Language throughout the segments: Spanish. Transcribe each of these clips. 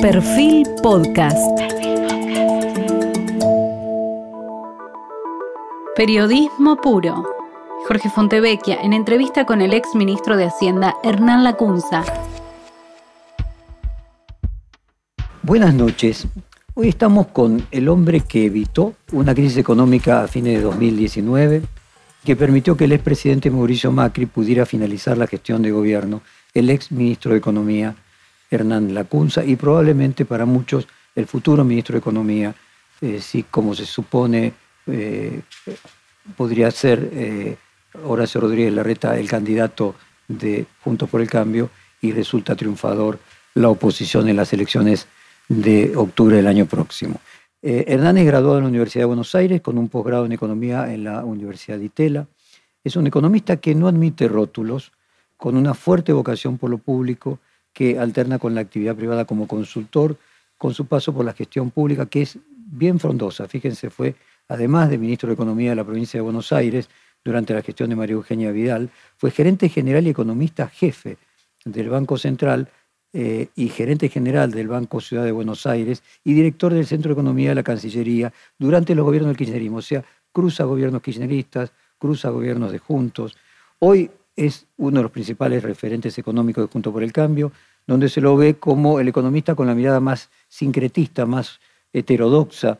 Perfil Podcast. Periodismo puro. Jorge Fontevecchia en entrevista con el ex ministro de Hacienda Hernán Lacunza. Buenas noches. Hoy estamos con el hombre que evitó una crisis económica a fines de 2019, que permitió que el expresidente Mauricio Macri pudiera finalizar la gestión de gobierno, el ex ministro de Economía Hernán Lacunza y probablemente para muchos el futuro ministro de Economía, eh, si como se supone eh, podría ser eh, Horacio Rodríguez Larreta el candidato de Juntos por el Cambio y resulta triunfador la oposición en las elecciones de octubre del año próximo. Hernán es graduado en la Universidad de Buenos Aires con un posgrado en Economía en la Universidad de Itela. Es un economista que no admite rótulos, con una fuerte vocación por lo público, que alterna con la actividad privada como consultor, con su paso por la gestión pública, que es bien frondosa. Fíjense, fue, además de ministro de Economía de la provincia de Buenos Aires, durante la gestión de María Eugenia Vidal, fue gerente general y economista jefe del Banco Central eh, y gerente general del Banco Ciudad de Buenos Aires y director del Centro de Economía de la Cancillería durante los gobiernos del kirchnerismo. O sea, cruza gobiernos kirchneristas, cruza gobiernos de Juntos. Hoy es uno de los principales referentes económicos de Junto por el Cambio, donde se lo ve como el economista con la mirada más sincretista, más heterodoxa,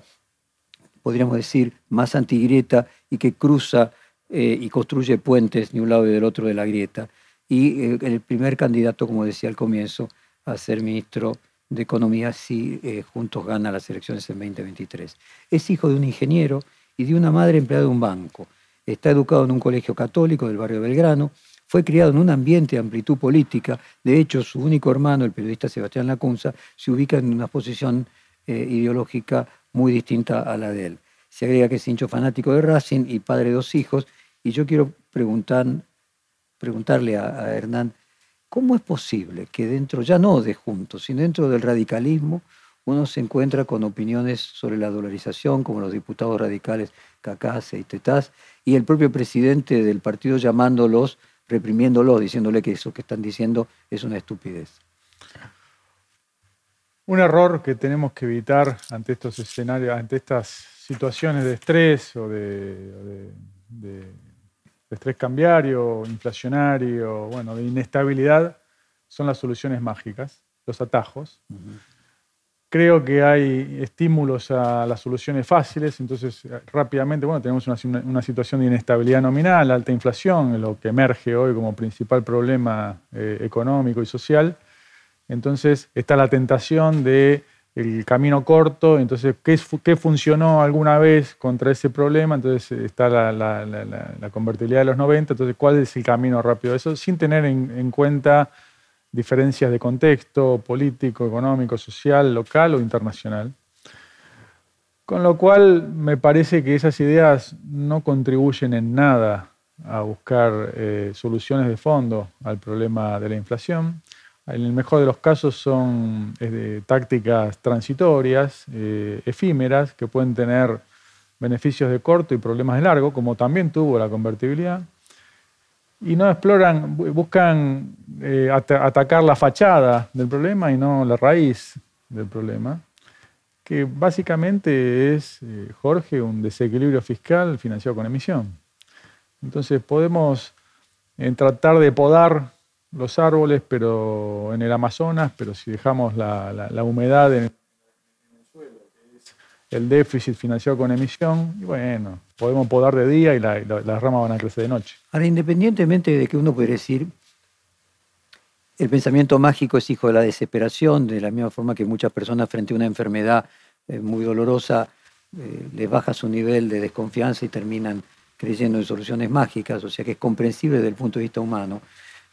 podríamos decir, más antigrieta y que cruza eh, y construye puentes de un lado y del otro de la grieta. Y eh, el primer candidato, como decía al comienzo, a ser ministro de Economía si eh, Juntos gana las elecciones en 2023. Es hijo de un ingeniero y de una madre empleada de un banco. Está educado en un colegio católico del barrio Belgrano fue criado en un ambiente de amplitud política. De hecho, su único hermano, el periodista Sebastián Lacunza, se ubica en una posición eh, ideológica muy distinta a la de él. Se agrega que es hincho fanático de Racing y padre de dos hijos. Y yo quiero preguntar, preguntarle a, a Hernán, ¿cómo es posible que dentro, ya no de Juntos, sino dentro del radicalismo, uno se encuentra con opiniones sobre la dolarización, como los diputados radicales Cacase y Tetaz, y el propio presidente del partido llamándolos reprimiéndolo, diciéndole que eso que están diciendo es una estupidez. Un error que tenemos que evitar ante estos escenarios, ante estas situaciones de estrés o de, estrés cambiario, inflacionario, bueno, de inestabilidad, son las soluciones mágicas, los atajos. Creo que hay estímulos a las soluciones fáciles, entonces eh, rápidamente, bueno, tenemos una, situación de inestabilidad nominal, alta inflación, lo que emerge hoy como principal problema eh, económico y social. Entonces está la tentación de el camino corto, entonces, ¿qué, ¿qué, funcionó alguna vez contra ese problema? Entonces está la, la, convertibilidad de los 90, entonces, ¿cuál es el camino rápido? Eso sin tener en cuenta diferencias de contexto político, económico, social, local o internacional. Con lo cual me parece que esas ideas no contribuyen en nada a buscar eh, soluciones de fondo al problema de la inflación. En el mejor de los casos son tácticas transitorias, eh, efímeras, que pueden tener beneficios de corto y problemas de largo, como también tuvo la convertibilidad y no exploran, buscan eh, atacar la fachada del problema y no la raíz del problema, que básicamente es, eh, Jorge, un desequilibrio fiscal financiado con emisión. Entonces podemos eh, tratar de podar los árboles pero en el Amazonas, pero si dejamos la, la humedad en el déficit financiado con emisión, y bueno, podemos podar de día y, las ramas van a crecer de noche. Ahora, independientemente de que uno puede decir, el pensamiento mágico es hijo de la desesperación, de la misma forma que muchas personas frente a una enfermedad eh, muy dolorosa eh, les baja su nivel de desconfianza y terminan creyendo en soluciones mágicas, o sea que es comprensible desde el punto de vista humano.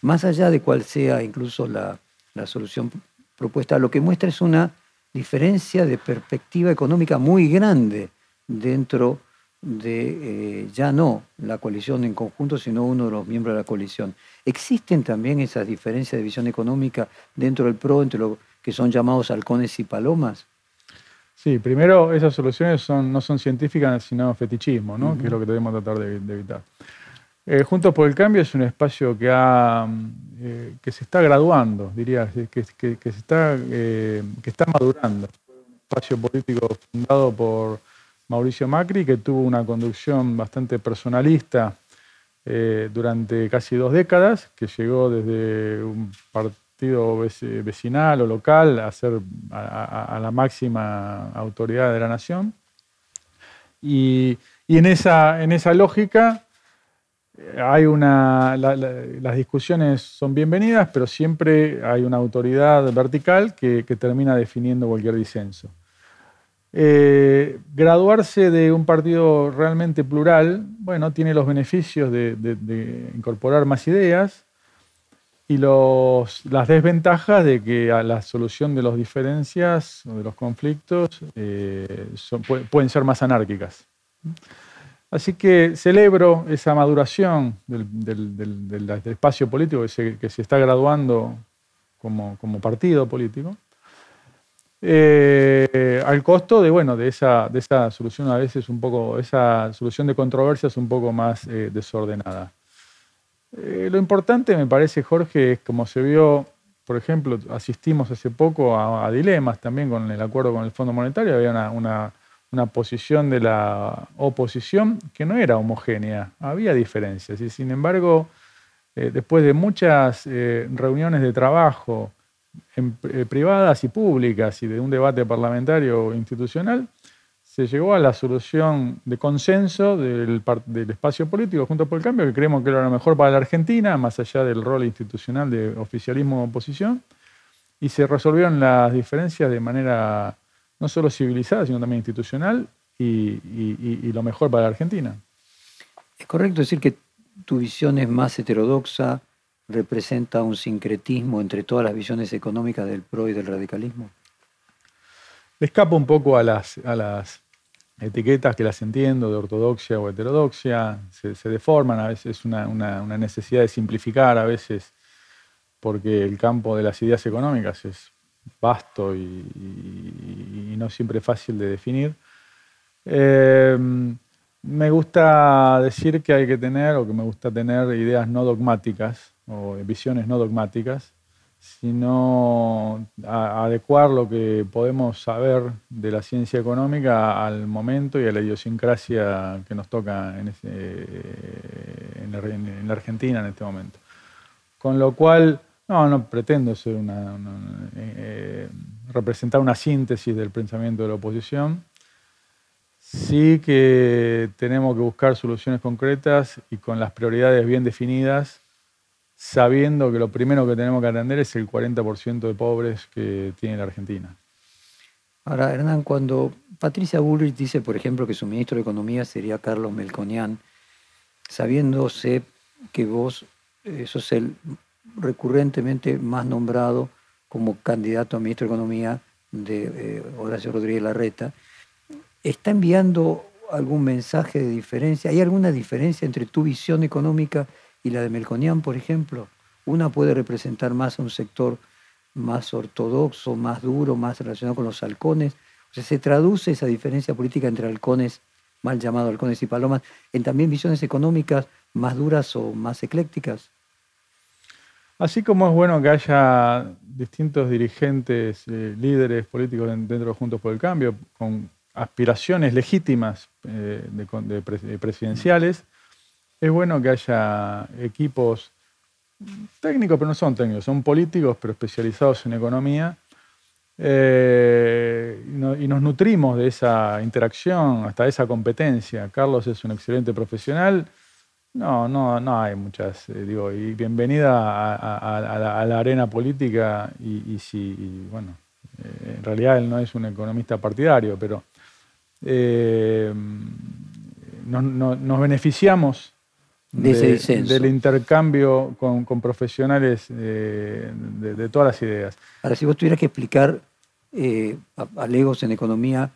Más allá de cuál sea incluso la, la solución propuesta, lo que muestra es una diferencia de perspectiva económica muy grande dentro de eh, ya no la coalición en conjunto, sino uno de los miembros de la coalición. ¿Existen también esas diferencias de visión económica dentro del PRO entre lo que son llamados halcones y palomas? Sí, primero esas soluciones son, no son científicas, sino fetichismo, ¿no? que es lo que debemos tratar de, evitar. Eh, Juntos por el Cambio es un espacio que, ha, eh, se está graduando, diría, que, se está, eh, madurando. Un espacio político fundado por Mauricio Macri, que tuvo una conducción bastante personalista durante casi dos décadas, que llegó desde un partido vecinal o local a ser a, la máxima autoridad de la nación. Y, esa, en esa lógica hay una, la, la, las discusiones son bienvenidas, pero siempre hay una autoridad vertical que, termina definiendo cualquier disenso. Eh, graduarse de un partido realmente plural, bueno, tiene los beneficios de, incorporar más ideas y los, las desventajas de que la solución de las diferencias o de los conflictos eh, pueden ser más anárquicas. Así que celebro esa maduración del, espacio político que se, que se, está graduando como, partido político, eh, al costo de, bueno, de, esa, de esa solución a veces un poco, esa solución de controversias un poco más eh, desordenada. Eh, lo importante me parece, Jorge, es como se vio, por ejemplo, asistimos hace poco a, dilemas también con el acuerdo con el Fondo Monetario, había una una posición de la oposición que no era homogénea, había diferencias. Y sin embargo, eh, después de muchas eh, reuniones de trabajo eh, privadas y públicas y de un debate parlamentario institucional, se llegó a la solución de consenso del, espacio político junto por el cambio, que creemos que era lo mejor para la Argentina, más allá del rol institucional de oficialismo o oposición, y se resolvieron las diferencias de manera no solo civilizada, sino también institucional y, y, y, lo mejor para la Argentina. ¿Es correcto decir que tu visión es más heterodoxa, representa un sincretismo entre todas las visiones económicas del PRO y del radicalismo? Le escapo un poco a las, a las etiquetas que las entiendo, de ortodoxia o heterodoxia, se, se deforman, a veces una, una, una necesidad de simplificar, a veces porque el campo de las ideas económicas es vasto y, no siempre fácil de definir. Eh, me gusta decir que hay que tener, o que me gusta tener ideas no dogmáticas, o visiones no dogmáticas, sino adecuar lo que podemos saber de la ciencia económica al momento y a la idiosincrasia que nos toca en, la, en la Argentina en este momento. Con lo cual, no, no pretendo ser una, eh, representar una síntesis del pensamiento de la oposición. Sí que tenemos que buscar soluciones concretas y con las prioridades bien definidas, sabiendo que lo primero que tenemos que atender es el 40% de pobres que tiene la Argentina. Ahora, Hernán, cuando Patricia Bullrich dice, por ejemplo, que su ministro de Economía sería Carlos Melconian, sabiéndose que vos eh, sos el recurrentemente más nombrado como candidato a ministro de Economía de eh, Horacio Rodríguez Larreta, ¿está enviando algún mensaje de diferencia? ¿Hay alguna diferencia entre tu visión económica y la de Melconian, por ejemplo? ¿Una puede representar más a un sector más ortodoxo, más duro, más relacionado con los halcones? O sea, ¿se traduce esa diferencia política entre halcones, mal llamados halcones y palomas, en también visiones económicas más duras o más eclécticas? Así como es bueno que haya distintos dirigentes, eh, líderes políticos dentro de Juntos por el Cambio, con aspiraciones legítimas eh, de, de, de, presidenciales, es bueno que haya equipos técnicos, pero no son técnicos, son políticos, pero especializados en economía, eh, y, no, y nos nutrimos de esa interacción, hasta esa competencia. Carlos es un excelente profesional, no, no, no hay muchas. Eh, digo, y bienvenida a, a, a, la, a la, arena política. Y, y si, y bueno, eh, en realidad él no es un economista partidario, pero eh, no, no, nos beneficiamos de, de del intercambio con, con profesionales de, de, todas las ideas. Ahora, si vos tuvieras que explicar a, Legos en economía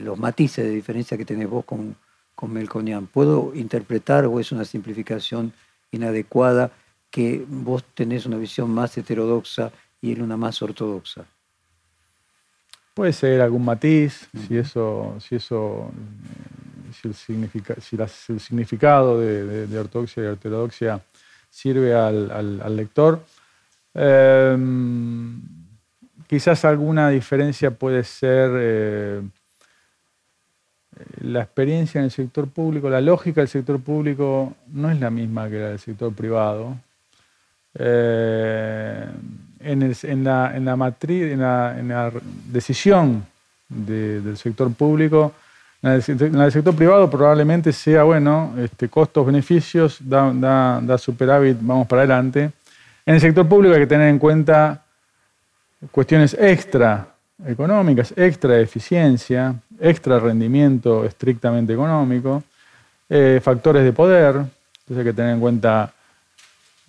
los matices de diferencia que tenés vos con con Melconian. ¿Puedo interpretar o es una simplificación inadecuada que vos tenés una visión más heterodoxa y él una más ortodoxa? Puede ser algún matiz, uh -huh. si eso, si eso, si el, significado de, ortodoxia y heterodoxia sirve al, lector. Em, quizás alguna diferencia puede ser eh, la experiencia en el sector público, la lógica del sector público no es la misma que la del sector privado. Eh, en, la, matriz, en la, decisión del sector público, en el, sector privado probablemente sea, bueno, este, costos-beneficios, da, da, superávit, vamos para adelante. En el sector público hay que tener en cuenta cuestiones extra económicas, extra eficiencia, extra rendimiento estrictamente económico, eh, factores de poder, entonces hay que tener en cuenta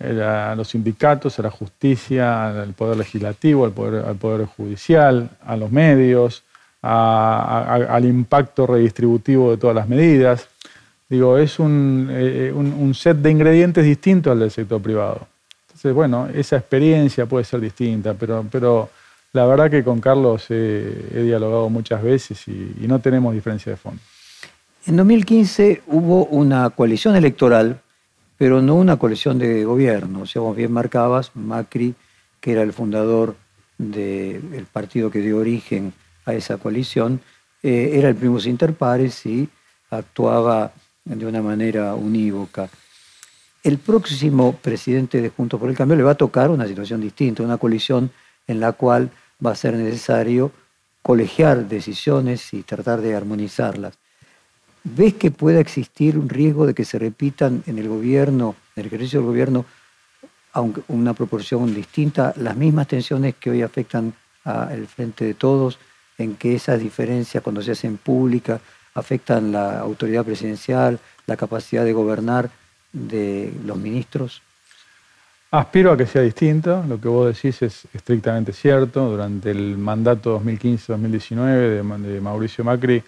eh, a los sindicatos, a la justicia, al poder legislativo, al poder, al poder judicial, a los medios, al impacto redistributivo de todas las medidas. Digo, es un, eh, un, set de ingredientes distinto al del sector privado. Entonces, bueno, esa experiencia puede ser distinta, pero la verdad que con Carlos he dialogado muchas veces y, no tenemos diferencia de fondo. En 2015 hubo una coalición electoral pero no una coalición de gobierno. O sea, vos bien marcabas, Macri, que era el fundador del partido que dio origen a esa coalición, eh, era el primus inter pares y actuaba de una manera unívoca. El próximo presidente de Juntos por el Cambio le va a tocar una situación distinta, una coalición en la cual va a ser necesario colegiar decisiones y tratar de armonizarlas. ¿Ves que pueda existir un riesgo de que se repitan en el gobierno, en el ejercicio del gobierno, aunque una proporción distinta, las mismas tensiones que hoy afectan al frente de todos, en que esas diferencias cuando se hacen públicas afectan la autoridad presidencial, la capacidad de gobernar de los ministros? Aspiro a que sea distinto, lo que vos decís es estrictamente cierto. Durante el mandato 2015-2019 de Mauricio Macri,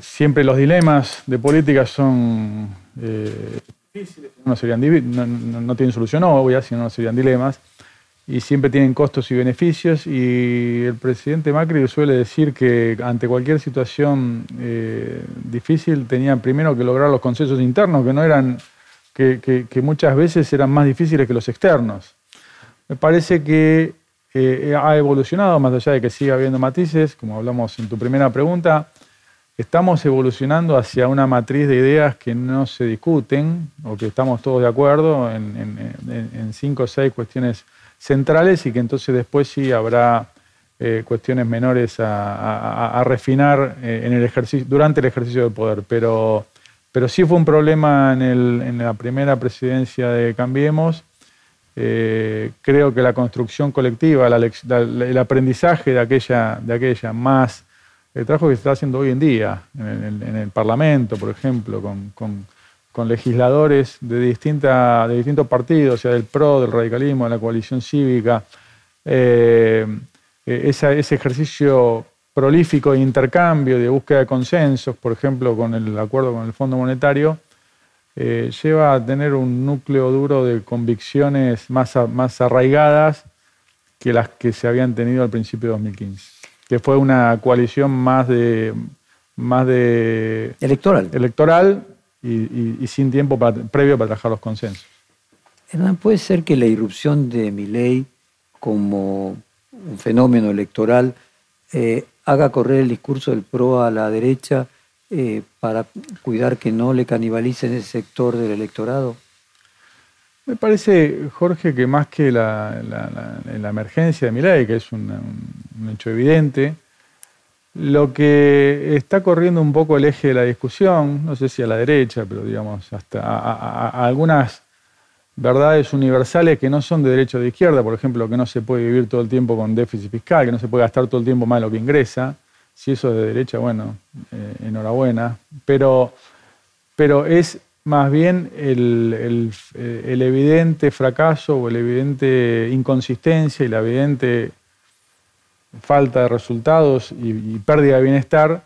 siempre los dilemas de política son eh, difíciles, no, serían, no, tienen solución obvia, sino no serían dilemas, y siempre tienen costos y beneficios, y el presidente Macri suele decir que ante cualquier situación eh, difícil tenían primero que lograr los consensos internos, que no eran, que, muchas veces eran más difíciles que los externos. Me parece que eh, ha evolucionado, más allá de que siga habiendo matices, como hablamos en tu primera pregunta, estamos evolucionando hacia una matriz de ideas que no se discuten o que estamos todos de acuerdo en, cinco o seis cuestiones centrales y que entonces después sí habrá eh, cuestiones menores a, refinar eh, durante el ejercicio del poder. Pero, pero sí fue un problema en, la primera presidencia de Cambiemos. Eh, creo que la construcción colectiva, el aprendizaje de aquella, de aquella más el trabajo que se está haciendo hoy en día en el, Parlamento, por ejemplo, con, legisladores de, distintos partidos, sea del PRO, del radicalismo, de la coalición cívica, eh, eh, ese ejercicio prolífico de intercambio, de búsqueda de consensos, por ejemplo, con el acuerdo con el Fondo Monetario, eh, lleva a tener un núcleo duro de convicciones más, más arraigadas que las que se habían tenido al principio de 2015 que fue una coalición más de más de electoral, electoral y, sin tiempo previo para trabajar los consensos. Hernán, ¿puede ser que la irrupción de mi ley como un fenómeno electoral eh, haga correr el discurso del PRO a la derecha eh, para cuidar que no le canibalicen ese sector del electorado? Me parece, Jorge, que más que la, emergencia de Milay, que es un, hecho evidente, lo que está corriendo un poco el eje de la discusión, no sé si a la derecha, pero digamos, hasta a, algunas verdades universales que no son de derecha o de izquierda, por ejemplo, que no se puede vivir todo el tiempo con déficit fiscal, que no se puede gastar todo el tiempo más de lo que ingresa. Si eso es de derecha, bueno, eh, enhorabuena. Pero, pero es más bien el, evidente fracaso o la evidente inconsistencia y la evidente falta de resultados y, pérdida de bienestar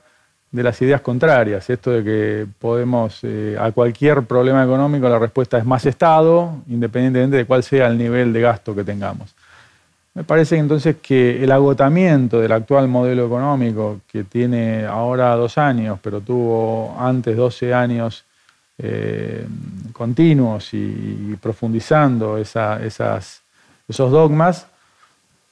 de las ideas contrarias. Esto de que podemos, eh, a cualquier problema económico, la respuesta es más Estado, independientemente de cuál sea el nivel de gasto que tengamos. Me parece entonces que el agotamiento del actual modelo económico, que tiene ahora dos años, pero tuvo antes 12 años eh, continuos y, profundizando esas, esos dogmas,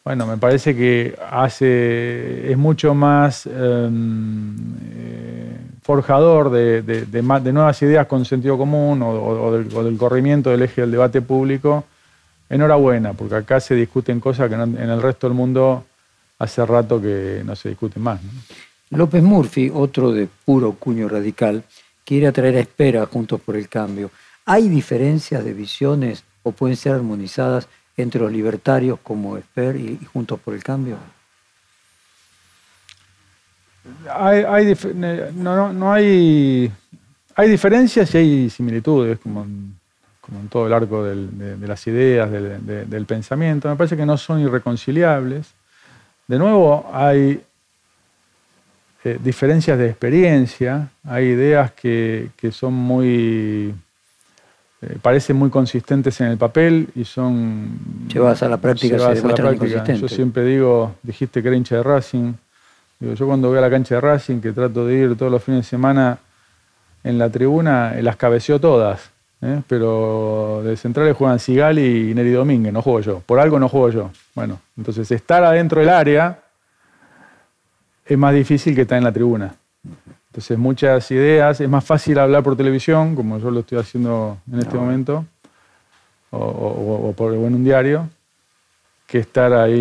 bueno, me parece que hace, es mucho más em, eh, forjador de, de, nuevas ideas con sentido común o, del, corrimiento del eje del debate público enhorabuena, porque acá se discuten cosas que en el resto del mundo hace rato que no se discuten más. López Murphy, otro de puro cuño radical, quiere atraer a espera Juntos por el Cambio. ¿Hay diferencias de visiones o pueden ser armonizadas entre los libertarios como Esper y, Juntos por el Cambio? Hay, no, no, hay, hay diferencias y hay similitudes, como como en todo el arco de, las ideas, del, pensamiento, me parece que no son irreconciliables. De nuevo, hay eh, diferencias de experiencia, hay ideas que, son muy, eh, parecen muy consistentes en el papel y son... Llevadas a la práctica, se demuestran Yo siempre digo, dijiste que era hincha de Racing, digo, yo cuando voy a la cancha de Racing, que trato de ir todos los fines de semana en la tribuna, las cabeceó todas ¿eh? pero de centrales juegan Sigali y Neri Domínguez, no juego yo. Por algo no juego yo. Bueno, entonces estar adentro del área es más difícil que estar en la tribuna. Entonces muchas ideas, es más fácil hablar por televisión, como yo lo estoy haciendo en este momento, o, por, en un diario, que estar ahí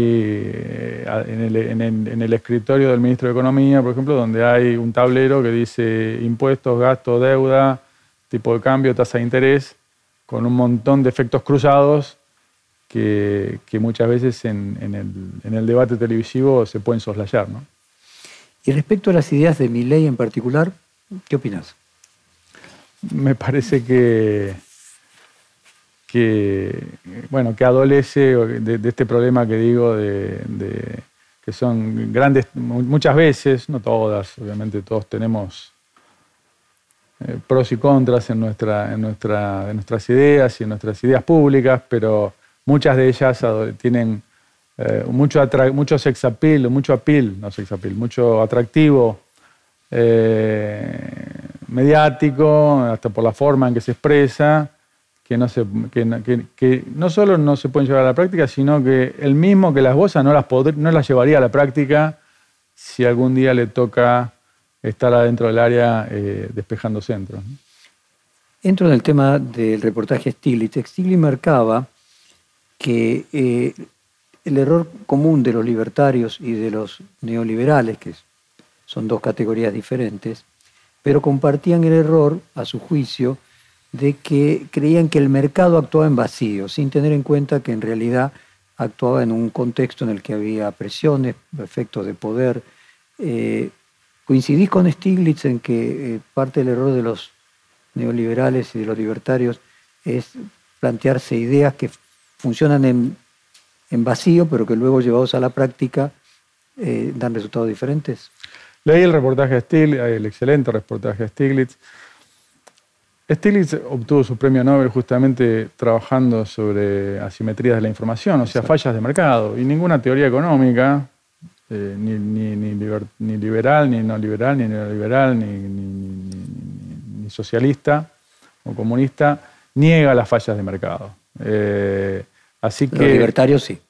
eh, en el, escritorio del ministro de Economía, por ejemplo, donde hay un tablero que dice impuestos, gastos, deuda, tipo de cambio, tasa de interés, con un montón de efectos cruzados que, muchas veces en, el, debate televisivo se pueden soslayar. ¿no? Y respecto a las ideas de mi ley en particular, ¿qué opinas? Me parece que, que, bueno, que adolece de, este problema que digo de, que son grandes, muchas veces, no todas, obviamente todos tenemos eh, pros y contras en, nuestra, en, nuestra, en nuestras ideas y en nuestras ideas públicas, pero muchas de ellas tienen eh, mucho, mucho sex appeal, mucho appeal, no sex appeal, mucho atractivo eh, mediático, hasta por la forma en que se expresa, que no, se, que, que, no solo no se pueden llevar a la práctica, sino que el mismo que las goza no las, no las llevaría a la práctica si algún día le toca estar adentro del área eh, despejando centros. Entro en el tema del reportaje Stiglitz. Stiglitz marcaba que el error común de los libertarios y de los neoliberales, que son dos categorías diferentes, pero compartían el error, a su juicio, de que creían que el mercado actuaba en vacío, sin tener en cuenta que en realidad actuaba en un contexto en el que había presiones, efectos de poder, eh, ¿Coincidís con Stiglitz en que eh, parte del error de los neoliberales y de los libertarios es plantearse ideas que funcionan en, vacío, pero que luego llevados a la práctica eh, dan resultados diferentes? Leí el reportaje de Stiglitz, el excelente reportaje de Stiglitz. Stiglitz obtuvo su premio Nobel justamente trabajando sobre asimetrías de la información, o sea, fallas de mercado. Y ninguna teoría económica eh, ni, ni, ni, liberal, ni no liberal, ni neoliberal, ni, socialista o comunista, niega las fallas de mercado. Eh, así que, Los libertarios sí.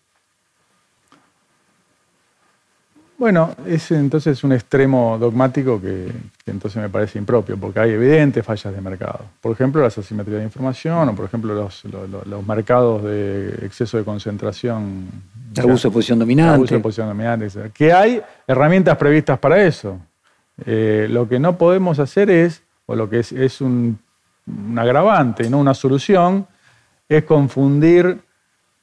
Bueno, es entonces un extremo dogmático que, entonces me parece impropio, porque hay evidentes fallas de mercado. Por ejemplo, las asimetrías de información o, por ejemplo, los, mercados de exceso de concentración. Abuso de posición dominante. Abuso de posición dominante. Que hay herramientas previstas para eso. Eh, lo que no podemos hacer es, o lo que es, un, un agravante y no una solución, es confundir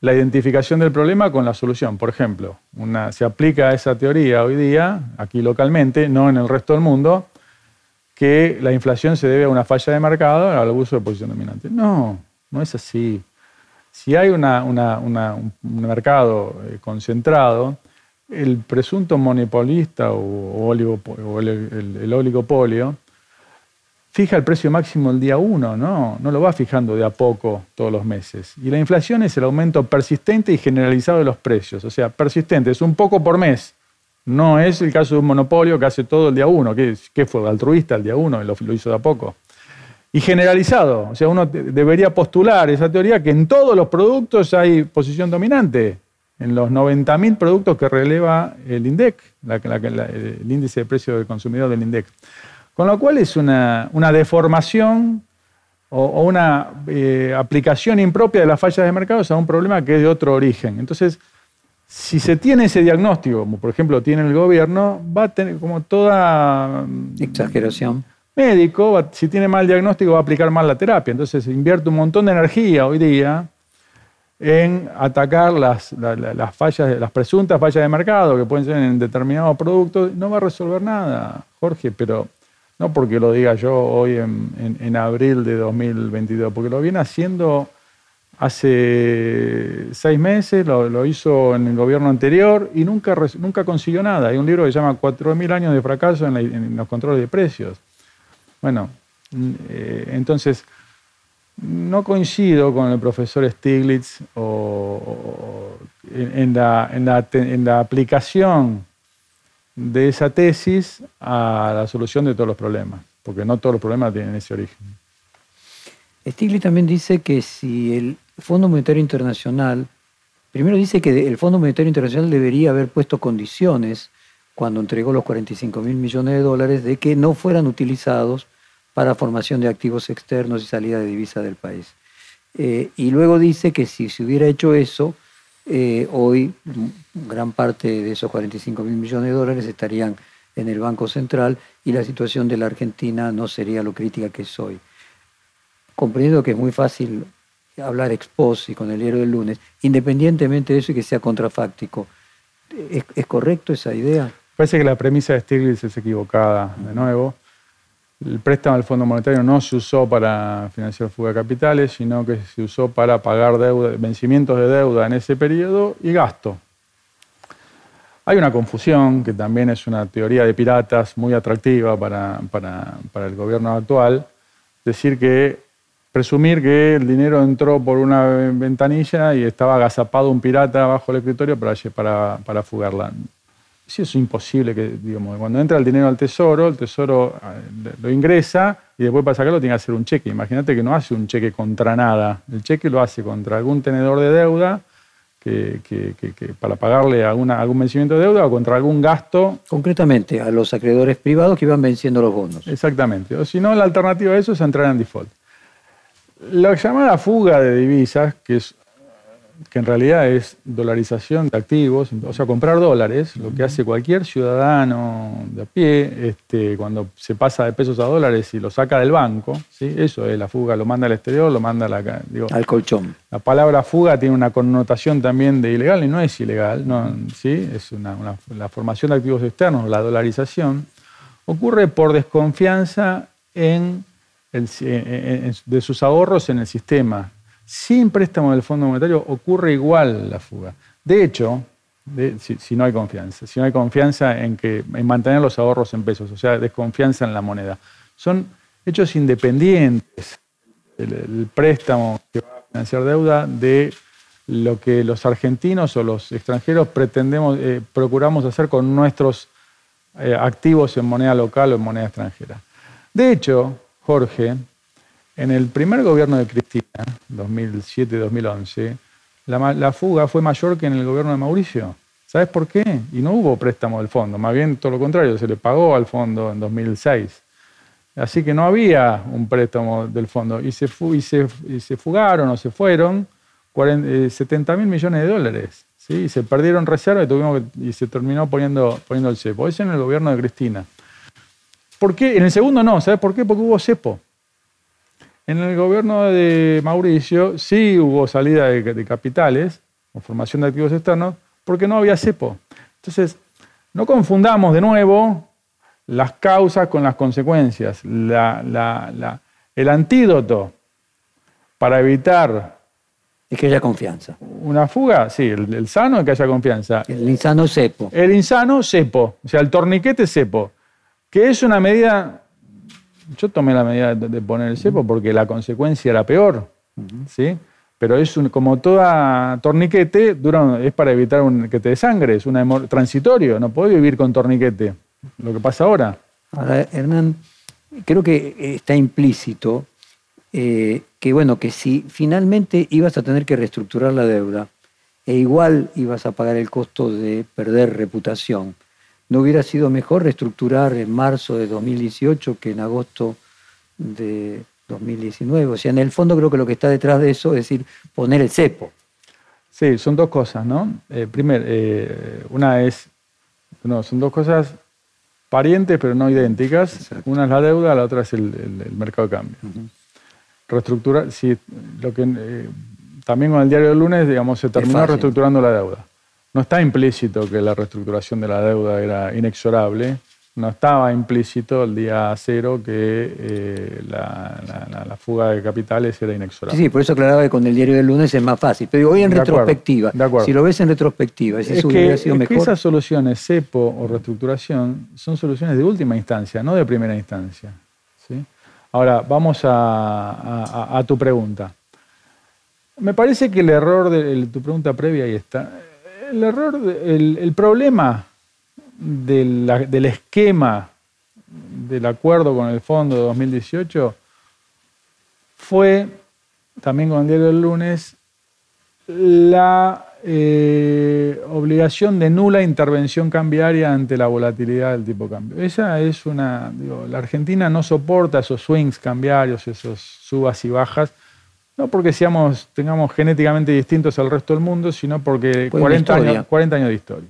la identificación del problema con la solución. Por ejemplo, se aplica esa teoría hoy día, aquí localmente, no en el resto del mundo, que la inflación se debe a una falla de mercado al abuso de posición dominante. No, no es así. Si hay un mercado eh, concentrado, el presunto monopolista o, el oligopolio fija el precio máximo el día 1, no, no lo va fijando de a poco todos los meses. Y la inflación es el aumento persistente y generalizado de los precios, o sea, persistente, es un poco por mes. No es el caso de un monopolio que hace todo el día 1, que, fue altruista el día 1 y lo, lo hizo de a poco. Y generalizado, o sea, uno debería postular esa teoría que en todos los productos hay posición dominante en los 90.000 productos que releva el INDEC, el índice de precio del consumidor del INDEC. Con lo cual es una, deformación o, una eh, aplicación impropia de las fallas de mercado a un problema que es de otro origen. Entonces, si se tiene ese diagnóstico, como por ejemplo tiene el gobierno, va a tener como toda... Mm, Exageración. Médico, si tiene mal diagnóstico, va a aplicar mal la terapia. Entonces invierte un montón de energía hoy día en atacar las, fallas, las presuntas fallas de mercado que pueden ser en determinados productos, no va a resolver nada, Jorge, pero no porque lo diga yo hoy en, abril de 2022, porque lo viene haciendo hace seis meses, lo, hizo en el gobierno anterior y nunca, nunca consiguió nada. Hay un libro que se llama 4.000 años de fracaso en, los controles de precios. Bueno, eh, entonces no coincido con el profesor Stiglitz en, la, aplicación de esa tesis a la solución de todos los problemas, porque no todos los problemas tienen ese origen. Stiglitz también dice que si el Fondo Monetario Internacional, primero dice que el Fondo Monetario Internacional debería haber puesto condiciones cuando entregó los 45 mil millones de dólares de que no fueran utilizados para formación de activos externos y salida de divisa del país. Eh, y luego dice que si se hubiera hecho eso, eh, hoy gran parte de esos 45 mil millones de dólares estarían en el Banco Central y la situación de la Argentina no sería lo crítica que es hoy. Comprendiendo que es muy fácil hablar expos y con el diario del lunes, independientemente de eso y que sea contrafáctico, ¿es, ¿es correcto esa idea? Parece que la premisa de Stiglitz es equivocada, de nuevo. El préstamo del Fondo Monetario no se usó para financiar fuga de capitales, sino que se usó para pagar vencimientos de deuda en ese periodo y gasto. Hay una confusión, que también es una teoría de piratas muy atractiva para, el gobierno actual, decir que presumir que el dinero entró por una ventanilla y estaba agazapado un pirata bajo el escritorio para, para, para fugarla. Sí, es imposible que, digamos, cuando entra el dinero al tesoro, el tesoro eh, lo ingresa y después para sacarlo tiene que hacer un cheque. Imagínate que no hace un cheque contra nada. El cheque lo hace contra algún tenedor de deuda que, para pagarle alguna, algún vencimiento de deuda o contra algún gasto. Concretamente, a los acreedores privados que iban venciendo los bonos. Exactamente. O si no, la alternativa a eso es entrar en default. Lo llamada fuga de divisas, que es que en realidad es dolarización de activos, o sea, comprar dólares, lo que hace cualquier ciudadano de a pie, este, cuando se pasa de pesos a dólares y lo saca del banco, ¿sí? eso es la fuga, lo manda al exterior, lo manda la, al colchón. La palabra fuga tiene una connotación también de ilegal y no es ilegal, ¿no? ¿sí? es una, la formación de activos externos, la dolarización, ocurre por desconfianza en de sus ahorros en el sistema sin préstamo del Fondo Monetario ocurre igual la fuga. De hecho, si, no hay confianza, si no hay confianza en, que, en mantener los ahorros en pesos, o sea, desconfianza en la moneda. Son hechos independientes el, préstamo que va a financiar deuda de lo que los argentinos o los extranjeros pretendemos, eh, procuramos hacer con nuestros eh, activos en moneda local o en moneda extranjera. De hecho, Jorge, en el primer gobierno de Cristina, 2007-2011, la, fuga fue mayor que en el gobierno de Mauricio. ¿Sabes por qué? Y no hubo préstamo del fondo, más bien todo lo contrario, se le pagó al fondo en 2006. Así que no había un préstamo del fondo y se, fugaron o se fueron 70 eh, mil millones de dólares. ¿sí? Y se perdieron reservas y, y se terminó poniendo, poniendo el cepo. Eso en el gobierno de Cristina. ¿Por qué? En el segundo no, ¿sabes por qué? Porque hubo cepo. En el gobierno de Mauricio sí hubo salida de, capitales o formación de activos externos porque no había cepo. Entonces, no confundamos de nuevo las causas con las consecuencias. el antídoto para evitar... Es que haya confianza. Una fuga, sí, el, sano es que haya confianza. El insano cepo. El insano cepo, o sea, el torniquete cepo, que es una medida yo tomé la medida de, poner el cepo porque la consecuencia era peor, ¿sí? Pero es como toda torniquete, dura, es para evitar un, que te sangre, es un transitorio, no puedo vivir con torniquete, lo que pasa ahora. Ahora, Hernán, creo que está implícito eh, que, bueno, que si finalmente ibas a tener que reestructurar la deuda e igual ibas a pagar el costo de perder reputación, ¿no hubiera sido mejor reestructurar en marzo de 2018 que en agosto de 2019? O sea, en el fondo creo que lo que está detrás de eso es decir, poner el cepo. Sí, son dos cosas, ¿no? Eh, primero, eh, una es, no, son dos cosas parientes pero no idénticas. Una es la deuda, la otra es el, mercado de cambio. Reestructurar, si lo que eh, también con el diario del lunes, digamos, se terminó reestructurando la deuda. No está implícito que la reestructuración de la deuda era inexorable, no estaba implícito el día cero que eh, la, fuga de capitales era inexorable. Sí, sí, por eso aclaraba que con el diario del lunes es más fácil. Pero hoy en retrospectiva, si lo ves en retrospectiva, si eso hubiera sido mejor. esas soluciones, cepo o reestructuración, son soluciones de última instancia, no de primera instancia. ¿sí? Ahora, vamos a, tu pregunta. Me parece que el error de tu pregunta previa ahí está. El error, el problema del esquema del acuerdo con el fondo de 2018 fue, también con el diario del lunes, la eh, obligación de nula intervención cambiaria ante la volatilidad del tipo de cambio. Esa es una, la Argentina no soporta esos swings cambiarios, esos subas y bajas, no porque seamos, tengamos genéticamente distintos al resto del mundo, sino porque 40 años, 40 años de historia.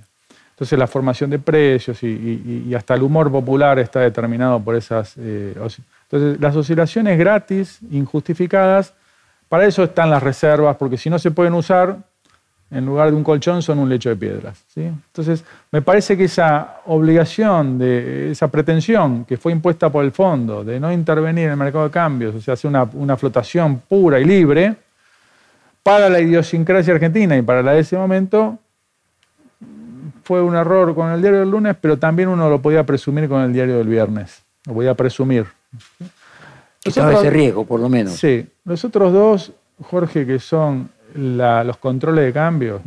Entonces la formación de precios y, hasta el humor popular está determinado por esas... Eh, entonces las oscilaciones gratis, injustificadas, para eso están las reservas, porque si no se pueden usar, en lugar de un colchón son un lecho de piedras. ¿sí? Entonces me parece que esa obligación, de, esa pretensión que fue impuesta por el fondo de no intervenir en el mercado de cambios, o sea, hacer una, una flotación pura y libre, para la idiosincrasia argentina y para la de ese momento, fue un error con el diario del lunes, pero también uno lo podía presumir con el diario del viernes. Lo podía presumir. Estaba ese riesgo, por lo menos. Sí. Los otros dos, Jorge, que son los controles de cambio,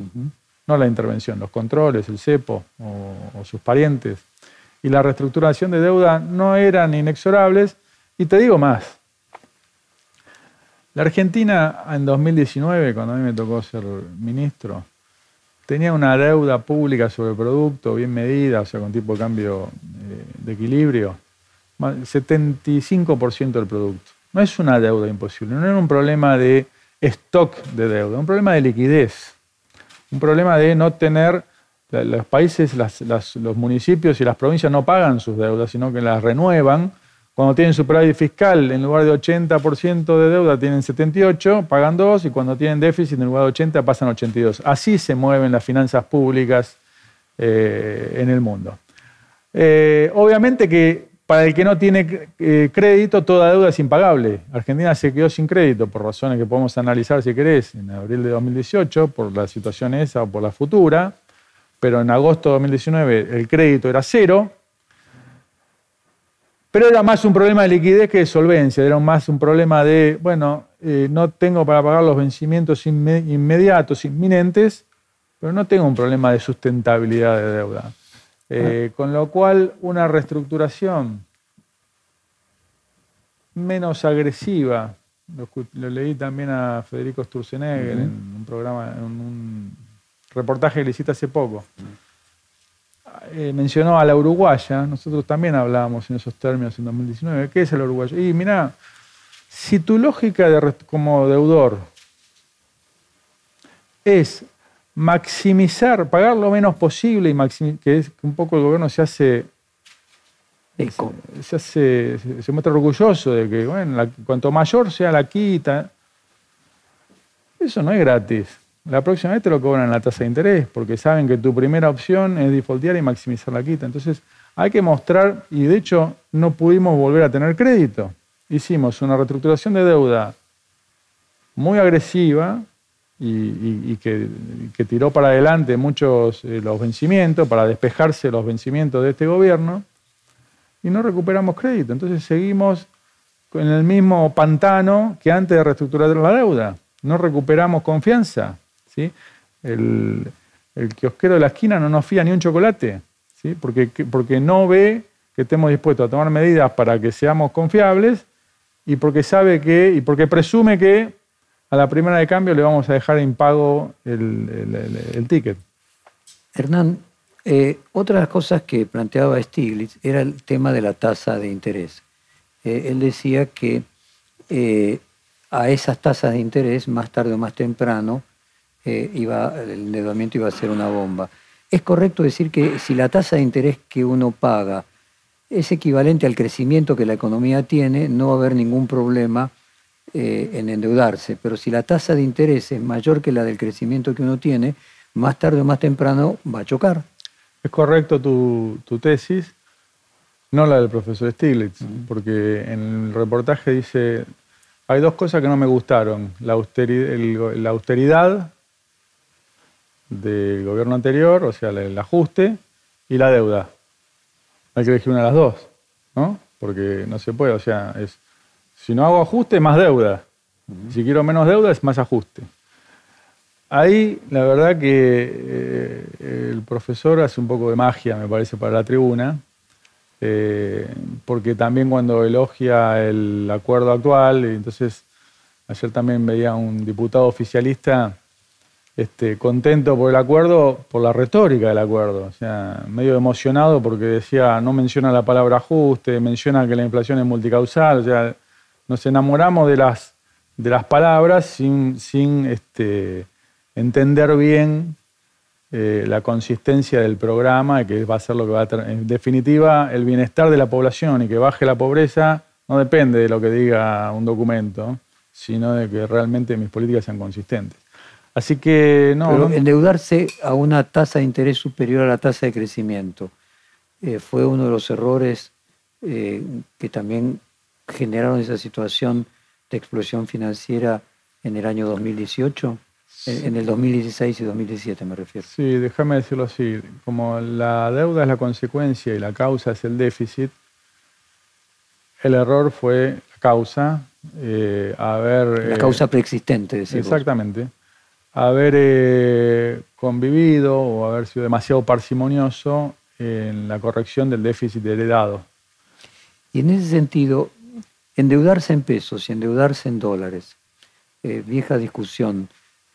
no la intervención, los controles, el CEPO o, sus parientes, y la reestructuración de deuda no eran inexorables. Y te digo más. La Argentina en 2019, cuando a mí me tocó ser ministro, tenía una deuda pública sobre el producto bien medida, o sea, con tipo de cambio eh, de equilibrio, 75% del producto. No es una deuda imposible, no era un problema de stock de deuda, un problema de liquidez, un problema de no tener, los países, los municipios y las provincias no pagan sus deudas, sino que las renuevan cuando tienen superávit fiscal, en lugar de 80% de deuda, tienen 78, pagan 2, y cuando tienen déficit, en lugar de 80, pasan 82. Así se mueven las finanzas públicas eh, en el mundo. Eh, obviamente que para el que no tiene eh, crédito, toda deuda es impagable. Argentina se quedó sin crédito por razones que podemos analizar si querés en abril de 2018, por la situación esa o por la futura, pero en agosto de 2019 el crédito era cero pero era más un problema de liquidez que de solvencia, era más un problema de, bueno, eh, no tengo para pagar los vencimientos inmediatos, inminentes, pero no tengo un problema de sustentabilidad de deuda. Eh, ah. Con lo cual, una reestructuración menos agresiva, lo, leí también a Federico Sturzenegger en un programa, en un reportaje que le hiciste hace poco. Eh, mencionó a la uruguaya, nosotros también hablábamos en esos términos en 2019. ¿Qué es el uruguaya? Y mira, si tu lógica de, como deudor es maximizar, pagar lo menos posible y que es que un poco el gobierno se hace se, hace, se, muestra orgulloso de que bueno, cuanto mayor sea la quita, eso no es gratis. La próxima vez te lo cobran la tasa de interés, porque saben que tu primera opción es defaultear y maximizar la quita. Entonces, hay que mostrar, y de hecho no pudimos volver a tener crédito. Hicimos una reestructuración de deuda muy agresiva y, que, tiró para adelante muchos eh, los vencimientos, para despejarse los vencimientos de este gobierno, y no recuperamos crédito. Entonces seguimos en el mismo pantano que antes de reestructurar la deuda. No recuperamos confianza. ¿sí? El, el kiosquero de la esquina no nos fía ni un chocolate, ¿sí? porque, porque no ve que estemos dispuestos a tomar medidas para que seamos confiables y porque sabe que, y porque presume que a la primera de cambio le vamos a dejar impago el, el, ticket. Hernán, eh, otra de las cosas que planteaba Stiglitz era el tema de la tasa de interés. Eh, él decía que eh, a esas tasas de interés, más tarde o más temprano, iba, el endeudamiento iba a ser una bomba. ¿Es correcto decir que si la tasa de interés que uno paga es equivalente al crecimiento que la economía tiene, no va a haber ningún problema eh, en endeudarse. Pero si la tasa de interés es mayor que la del crecimiento que uno tiene, más tarde o más temprano va a chocar. Es correcto tu, tesis, no la del profesor Stiglitz, porque en el reportaje dice, hay dos cosas que no me gustaron, la austeridad, la austeridad del gobierno anterior, o sea, el ajuste, y la deuda hay que elegir una de las dos, ¿no? Porque no se puede, o sea, es, si no hago ajuste, más deuda. Si quiero menos deuda, es más ajuste. Ahí, la verdad que eh, el profesor hace un poco de magia, me parece, para la tribuna, eh, porque también cuando elogia el acuerdo actual, entonces ayer también veía un diputado oficialista este, contento por el acuerdo, por la retórica del acuerdo. O sea, medio emocionado porque decía, no menciona la palabra ajuste, menciona que la inflación es multicausal. O sea, nos enamoramos de las, de las palabras sin, sin este, entender bien eh, la consistencia del programa, que va a ser lo que va a. En definitiva, el bienestar de la población y que baje la pobreza no depende de lo que diga un documento, sino de que realmente mis políticas sean consistentes. Así que no. Pero endeudarse a una tasa de interés superior a la tasa de crecimiento eh, fue uno de los errores eh, que también generaron esa situación de explosión financiera en el año 2018. En el 2016 y 2017 me refiero. Sí, déjame decirlo así. Como la deuda es la consecuencia y la causa es el déficit, el error fue la causa. Eh, la causa preexistente, decimos. Exactamente haber eh, convivido o haber sido demasiado parsimonioso en la corrección del déficit heredado. Y en ese sentido, endeudarse en pesos y endeudarse en dólares, eh, vieja discusión,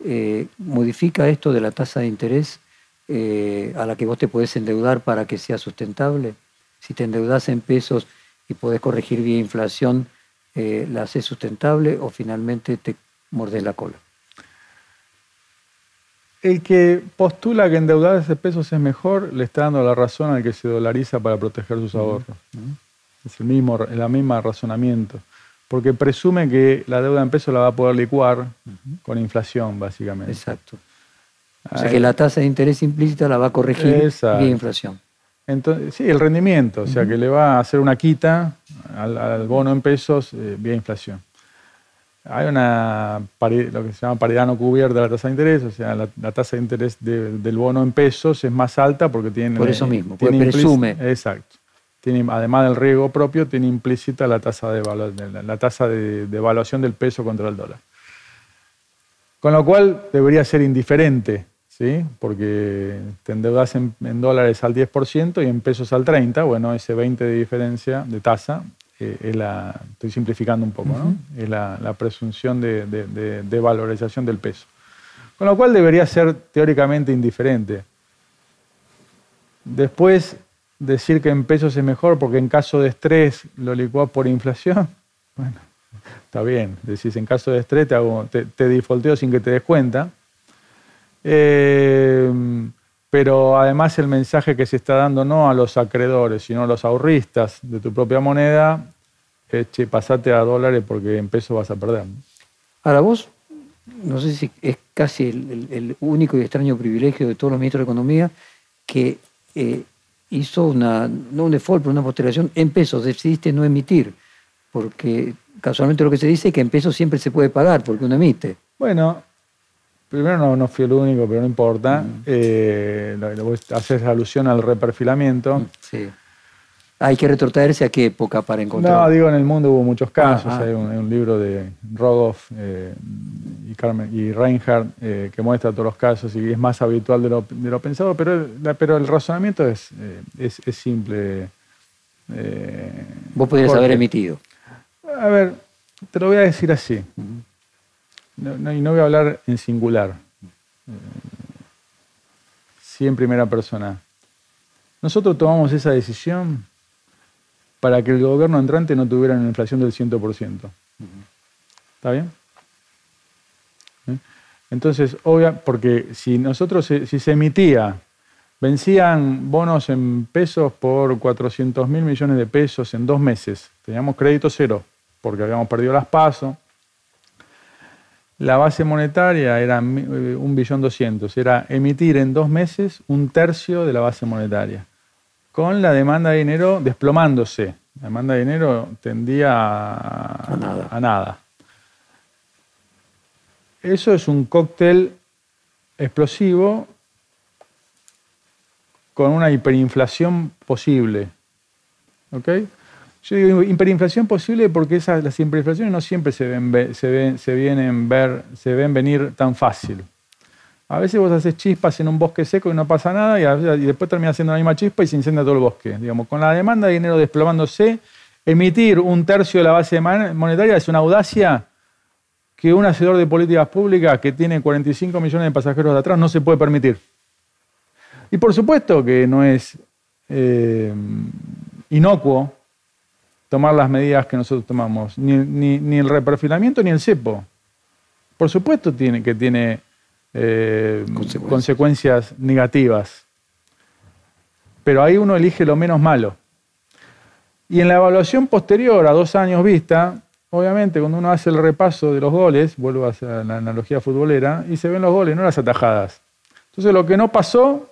eh, ¿modifica esto de la tasa de interés a la que vos te podés endeudar para que sea sustentable? Si te endeudas en pesos y podés corregir vía inflación, ¿la haces sustentable o finalmente te mordes la cola? el que postula que endeudarse de pesos es mejor, le está dando la razón al que se dolariza para proteger sus ahorros. Es el mismo, el mismo razonamiento. Porque presume que la deuda en pesos la va a poder licuar con inflación, básicamente. Exacto. O sea que la tasa de interés implícita la va a corregir vía inflación. Entonces, sí, el rendimiento, o sea que le va a hacer una quita al, bono en pesos eh, vía inflación. Hay una lo que se llama paridad no cubierta de la tasa de interés, o sea, la, tasa de interés del bono en pesos es más alta porque tiene... Por eso mismo, porque presume. Exacto. Tiene, además del riesgo propio, tiene implícita la tasa, de, la tasa de, evaluación del peso contra el dólar. Con lo cual debería ser indiferente, ¿sí? porque te endeudas en, en dólares al 10% y en pesos al 30%, bueno, ese 20% de diferencia de tasa eh, es la, estoy simplificando un poco, ¿no? es la, presunción de, valorización del peso. Con lo cual debería ser teóricamente indiferente. Después, decir que en pesos es mejor porque en caso de estrés lo licuás por inflación, bueno, está bien. Decís, en caso de estrés te, hago, te, sin que te des cuenta. Eh, pero además el mensaje que se está dando no a los acreedores, sino a los ahorristas de tu propia moneda es, che, pasate a dólares porque en pesos vas a perder. Ahora vos, no sé si es casi el, único y extraño privilegio de todos los ministros de Economía que eh, hizo una, no un default, pero una postergación en pesos, decidiste no emitir, porque casualmente lo que se dice es que en pesos siempre se puede pagar porque uno emite. Bueno, Primero no, no, fui el único, pero no importa. Mm. Eh, haces alusión al reperfilamiento. Sí. Hay que retrotraerse a qué época para encontrar. No, digo, en el mundo hubo muchos casos. Ah, ah. Hay un, libro de Rogoff eh, y, Carmen, y Reinhardt eh, que muestra todos los casos y es más habitual de lo, de lo pensado, pero, la- pero el razonamiento es, eh, es, es simple. Vos podrías haber emitido. A ver, te lo voy a decir así. No- no- y no voy a hablar en singular. Sí en primera persona. Nosotros tomamos esa decisión para que el gobierno entrante no tuviera una inflación del 100%. ¿Está bien? ¿Eh? Entonces, obvia, porque si nosotros, si se emitía, vencían bonos en pesos por 400 mil millones de pesos en dos meses, teníamos crédito cero, porque habíamos perdido las pasos. La base monetaria era mi- eh, era emitir en dos meses un tercio de la base monetaria, con la demanda de dinero desplomándose. La demanda de dinero tendía a, A nada. a nada. Eso es un cóctel explosivo con una hiperinflación posible. ¿Ok? Yo digo hiperinflación posible porque esas, las hiperinflaciones no siempre se ven, ve- se, ven, se, vienen ver, se ven venir tan fácil. A veces vos haces chispas en un bosque seco y no pasa nada y, después terminas haciendo la misma chispa y se incendia todo el bosque. Digamos, con la demanda de dinero desplomándose, emitir un tercio de la base monetaria es una audacia que un hacedor de políticas públicas que tiene 45 millones de pasajeros de atrás no se puede permitir. Y por supuesto que no es eh, inocuo tomar las medidas que nosotros tomamos, ni, ni- ni el reperfilamiento ni el cepo. Por supuesto tiene, que tiene eh, Consecuencias. consecuencias negativas, pero ahí uno elige lo menos malo. Y en la evaluación posterior, a dos años vista, obviamente cuando uno hace el repaso de los goles, vuelvo a la analogía futbolera, y se ven los goles, no las atajadas. Entonces lo que no pasó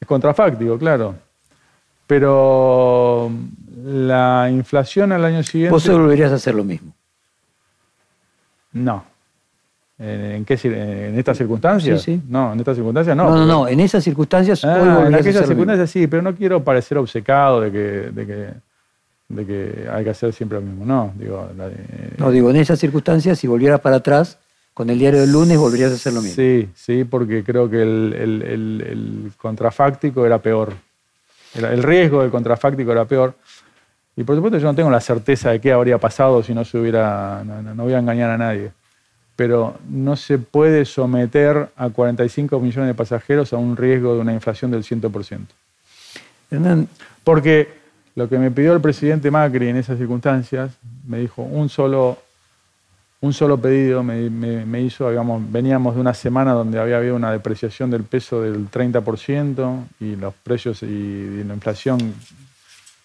es contrafáctico, claro. Pero la inflación al año siguiente... Vos volverías a hacer lo mismo. No. ¿En, qué, en estas circunstancias? Sí, sí. No, en estas circunstancias no. No, no. En esas circunstancias, Ah, en aquellas circunstancias sí, pero no quiero parecer obcecado de que, de que, de que hay que hacer siempre lo mismo. No, digo... la- eh, No, digo, en esas circunstancias, si volvieras para atrás, con el diario del lunes volverías a hacer lo mismo. Sí, sí, porque creo que el, el- el- el contrafáctico era peor. El riesgo del contrafáctico era peor. Y por supuesto yo no tengo la certeza de qué habría pasado si no se hubiera... No, no- no voy a engañar a nadie. Pero no se puede someter a 45 millones de pasajeros a un riesgo de una inflación del 100%. Hernán, Porque lo que me pidió el presidente Macri en esas circunstancias, me dijo un solo, un solo pedido, me, me- hizo, digamos, veníamos de una semana donde había habido una depreciación del peso del 30% y los precios y, y la inflación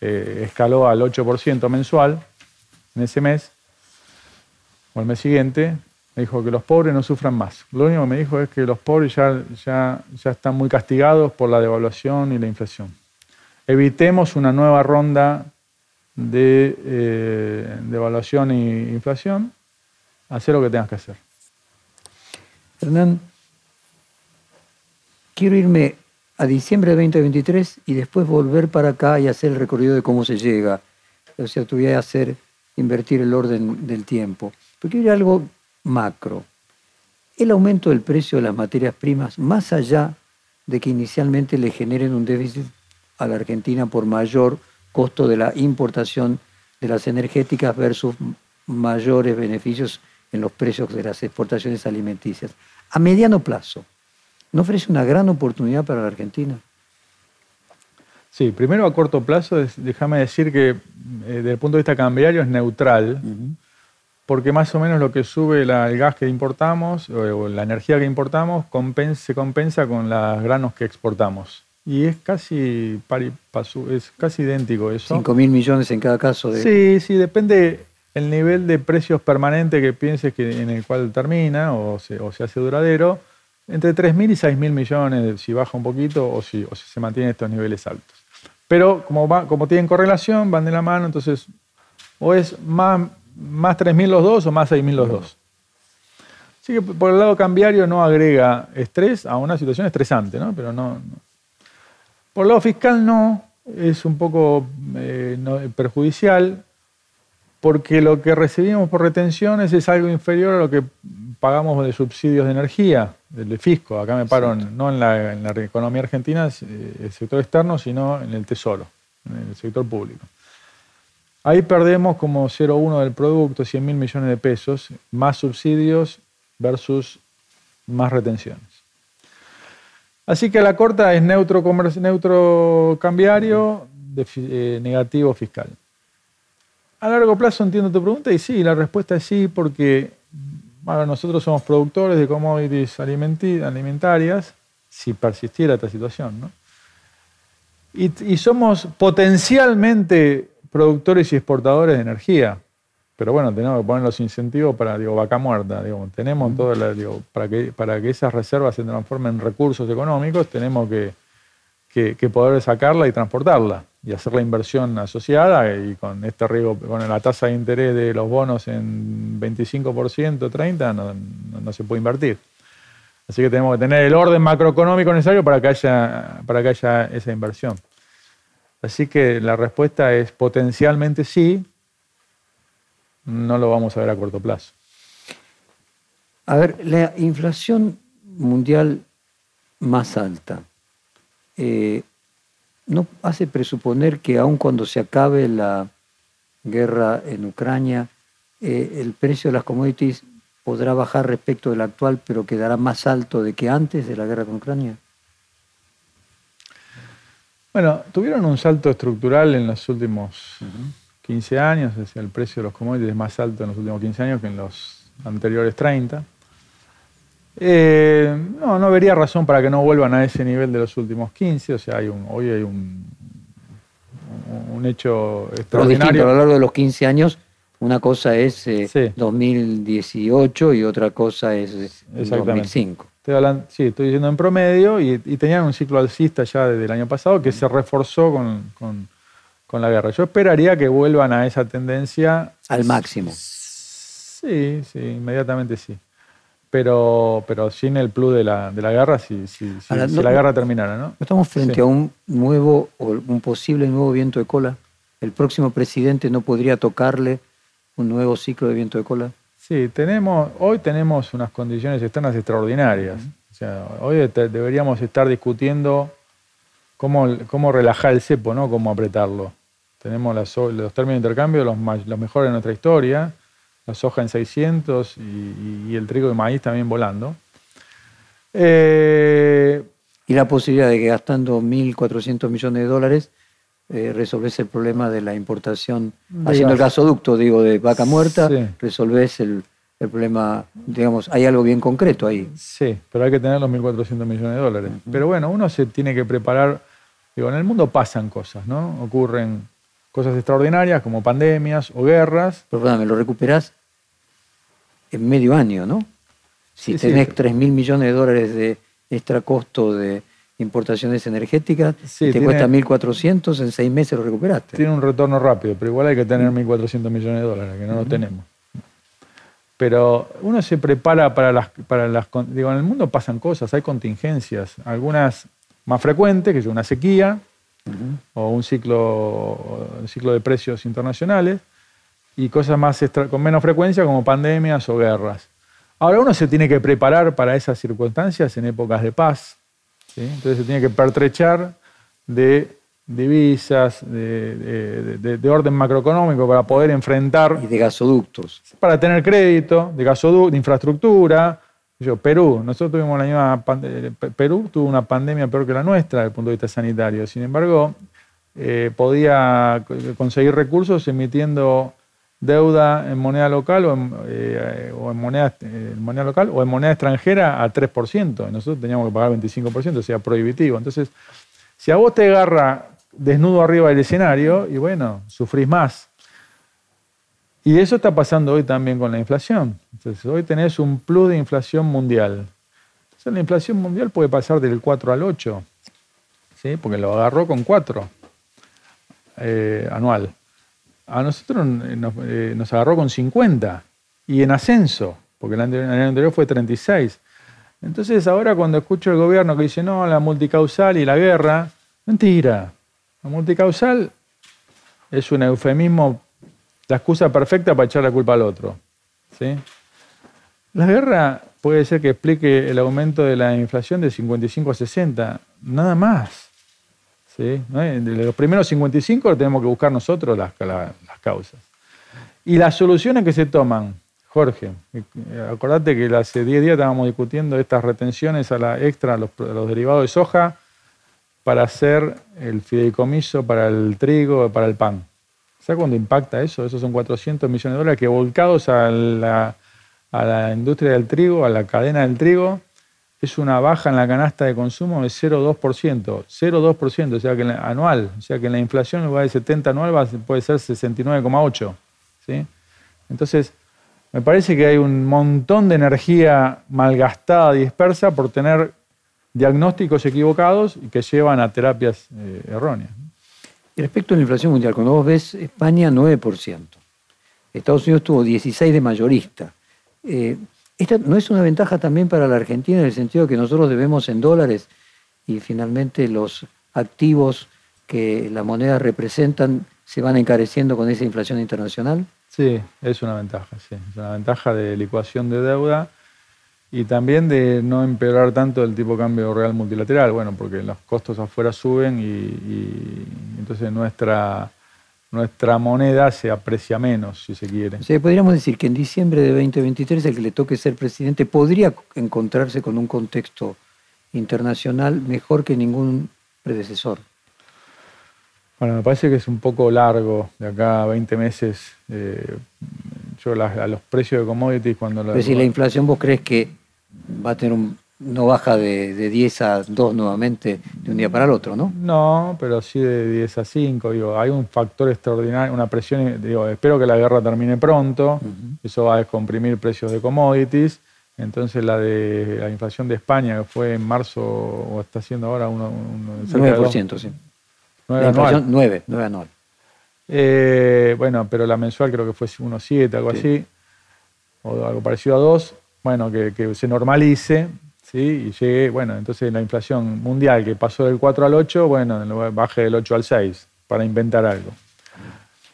eh, escaló al 8% mensual en ese mes, o el mes siguiente, dijo que los pobres no sufran más. Lo único que me dijo es que los pobres ya, ya, ya están muy castigados por la devaluación y la inflación evitemos una nueva ronda de eh, devaluación e inflación, hacer lo que tengas que hacer. Hernán, quiero irme a diciembre de 2023 y después volver para acá y hacer el recorrido de cómo se llega. O sea, te voy a hacer invertir el orden del tiempo. Pero quiero ir a algo macro. El aumento del precio de las materias primas, más allá de que inicialmente le generen un déficit a la Argentina por mayor costo de la importación de las energéticas versus mayores beneficios en los precios de las exportaciones alimenticias. A mediano plazo, ¿no ofrece una gran oportunidad para la Argentina? Sí, primero a corto plazo, déjame decir que eh, desde el punto de vista cambiario es neutral, porque más o menos lo que sube la- el gas que importamos o, o la energía que importamos se compensa con los granos que exportamos. Y es casi, pari passu- es casi idéntico eso. 5 mil millones en cada caso de... Sí, sí, depende el nivel de precios permanente que pienses que en el cual termina o se, o se hace duradero, entre 3.000 y 6.000 millones, si baja un poquito o si, o si se mantienen estos niveles altos. Pero como, va, como tienen correlación, van de la mano, entonces o es más, más 3.000 los dos o más 6.000 los dos. Así que por el lado cambiario no agrega estrés a una situación estresante, ¿no? Pero no, no. Por el lado fiscal no. es un poco eh, perjudicial porque lo que recibimos por retenciones es algo inferior a lo que pagamos de subsidios de energía, del fisco. Acá me paro no en la, en la, economía argentina, eh, el sector externo, sino en el tesoro, en el sector público. Ahí perdemos como 0,1 del producto, 100 mil millones de pesos, más subsidios versus más retenciones. Así que la corta es neutro, neutro cambiario, eh, negativo fiscal. A largo plazo entiendo tu pregunta y sí, la respuesta es sí, porque nosotros somos productores de commodities alimentarias, si persistiera esta situación, ¿no? y, somos potencialmente productores y exportadores de energía. Pero bueno, tenemos que poner los incentivos para, digo, vaca muerta. Digo, tenemos todo, para, que, para que esas reservas se transformen en recursos económicos, tenemos que, que poder sacarla y transportarla y hacer la inversión asociada y con este riesgo, con la tasa de interés de los bonos en 25%, 30%, no, no, se puede invertir. Así que tenemos que tener el orden macroeconómico necesario para que haya, para que haya esa inversión. Así que la respuesta es potencialmente sí, no lo vamos a ver a corto plazo. A ver, la inflación mundial más alta, eh, ¿no hace presuponer que aun cuando se acabe la guerra en Ucrania, eh, el precio de las commodities podrá bajar respecto del actual, pero quedará más alto de que antes de la guerra con Ucrania? Bueno, tuvieron un salto estructural en los últimos 15 años, es decir, el precio de los commodities es más alto en los últimos 15 años que en los anteriores 30. Eh, no, no vería razón para que no vuelvan a ese nivel de los últimos 15. O sea, hay un, hoy hay un, un hecho extraordinario. a lo largo de los 15 años, una cosa es 2018 eh, y otra cosa es 2005. Estoy sí, estoy diciendo en promedio y, tenían un ciclo alcista ya desde el año pasado que se reforzó con, con la guerra. Yo esperaría que vuelvan a esa tendencia. Al máximo. Sí, sí, inmediatamente sí pero, pero sin el plus de la, de la guerra si, si, la guerra terminara. ¿no? Estamos frente a un nuevo o un posible nuevo viento de cola. ¿El próximo presidente no podría tocarle un nuevo ciclo de viento de cola? Sí, tenemos, hoy tenemos unas condiciones externas extraordinarias. O sea, hoy deberíamos estar discutiendo cómo, cómo relajar el cepo, ¿no? cómo apretarlo. Tenemos los términos de intercambio los, los mejores de nuestra historia la soja en 600 y, el trigo de maíz también volando. Eh, y la posibilidad de que gastando 1.400 millones de dólares eh, resolves el problema de la importación, haciendo el gasoducto, digo, de vaca muerta, resolves el, problema, digamos, hay algo bien concreto ahí. Sí, pero hay que tener los 1.400 millones de dólares. Pero bueno, uno se tiene que preparar, digo, en el mundo pasan cosas, ¿no? Ocurren cosas extraordinarias como pandemias o guerras. Perdóname, ¿lo recuperás en medio año, ¿no? Si tenés 3 mil millones de dólares de extra costo de importaciones energéticas, te cuesta 1.400, en seis meses lo recuperaste. Tiene un retorno rápido, pero igual hay que tener 1.400 millones de dólares, que no lo tenemos. Pero uno se prepara para las, para las... Digo, en el mundo pasan cosas, hay contingencias, algunas más frecuentes, que es una sequía, o un ciclo, un ciclo de precios internacionales, y cosas más con menos frecuencia como pandemias o guerras. Ahora uno se tiene que preparar para esas circunstancias en épocas de paz. Entonces se tiene que pertrechar de divisas, de, orden macroeconómico para poder enfrentar... Y de gasoductos. Para tener crédito, de gasoductos, de infraestructura. Yo, Perú, nosotros tuvimos la misma... Eh, Perú tuvo una pandemia peor que la nuestra desde el punto de vista sanitario. Sin embargo, eh, podía conseguir recursos emitiendo deuda en moneda local o en, eh, moneda, moneda, local o en moneda extranjera a 3%. Nosotros teníamos que pagar 25%, o sea, prohibitivo. Entonces, si a vos te agarra desnudo arriba del escenario, y bueno, sufrís más. Y eso está pasando hoy también con la inflación. Entonces, hoy tenés un plus de inflación mundial. Entonces, la inflación mundial puede pasar del 4 al 8, ¿sí? porque lo agarró con 4 eh, anual. A nosotros eh, nos, agarró con 50 y en ascenso, porque el año, anterior fue 36. Entonces ahora cuando escucho el gobierno que dice, no, la multicausal y la guerra, mentira. La multicausal es un eufemismo, la excusa perfecta para echar la culpa al otro. ¿sí? La guerra puede ser que explique el aumento de la inflación de 55 a 60, nada más. ¿Sí? De los primeros 55 tenemos que buscar nosotros las, las causas. Y las soluciones que se toman, Jorge, acordate que hace 10 días estábamos discutiendo estas retenciones a la extra, a los, derivados de soja, para hacer el fideicomiso para el trigo, para el pan. ¿Sabes cuándo impacta eso? Esos son 400 millones de dólares que volcados a la, a la industria del trigo, a la cadena del trigo, es una baja en la canasta de consumo de 0,2%. 0,2%, o sea que anual. O sea que en la inflación en lugar de 70 anual puede ser 69,8%. Entonces, me parece que hay un montón de energía malgastada, dispersa, por tener diagnósticos equivocados y que llevan a terapias eh, erróneas. Y respecto a la inflación mundial, cuando vos ves España 9%, Estados Unidos tuvo 16 de mayorista. Eh, ¿Esta no es una ventaja también para la Argentina en el sentido que nosotros debemos en dólares y finalmente los activos que la moneda representan se van encareciendo con esa inflación internacional? Sí, es una ventaja, sí. Es una ventaja de licuación de deuda y también de no empeorar tanto el tipo de cambio real multilateral, bueno, porque los costos afuera suben y, entonces nuestra, nuestra moneda se aprecia menos, si se quiere. O podríamos decir que en diciembre de 2023 el que le toque ser presidente podría encontrarse con un contexto internacional mejor que ningún predecesor. Bueno, me parece que es un poco largo, de acá a 20 meses. Eh, yo a los precios de commodities cuando... La, Pero si la inflación vos crees que va a tener un, no baja de, 10 a 2 nuevamente de un día para el otro, ¿no? No, pero sí de 10 a 5. Digo, hay un factor extraordinario, una presión. Digo, espero que la guerra termine pronto. Eso va a descomprimir precios de commodities. Entonces la de la inflación de España, que fue en marzo o está siendo ahora uno, 9%, sí. 9 anual. 9, 9 anual. Eh, bueno, pero la mensual creo que fue 1,7, algo así, o algo parecido a 2. Bueno, que, se normalice, ¿sí? Y llegue, bueno, entonces la inflación mundial que pasó del 4 al 8, bueno, baje del 8 al 6, para inventar algo.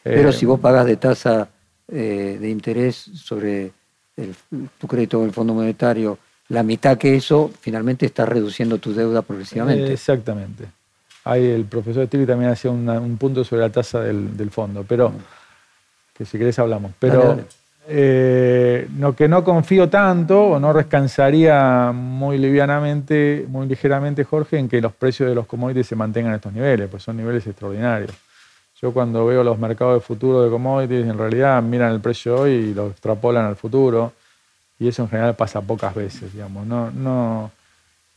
Pero eh, si vos pagás de tasa eh, de interés sobre tu crédito con el Fondo Monetario la mitad que eso, finalmente estás reduciendo tu deuda progresivamente. exactamente. Ahí el profesor Stevie también hacía un punto sobre la tasa del, fondo, pero que si querés hablamos. Pero eh, que no confío tanto o no descansaría muy livianamente, muy ligeramente, Jorge, en que los precios de los commodities se mantengan a estos niveles, pues son niveles extraordinarios. Yo cuando veo los mercados de futuro de commodities, en realidad miran el precio hoy y lo extrapolan al futuro, y eso en general pasa pocas veces, digamos. No, no,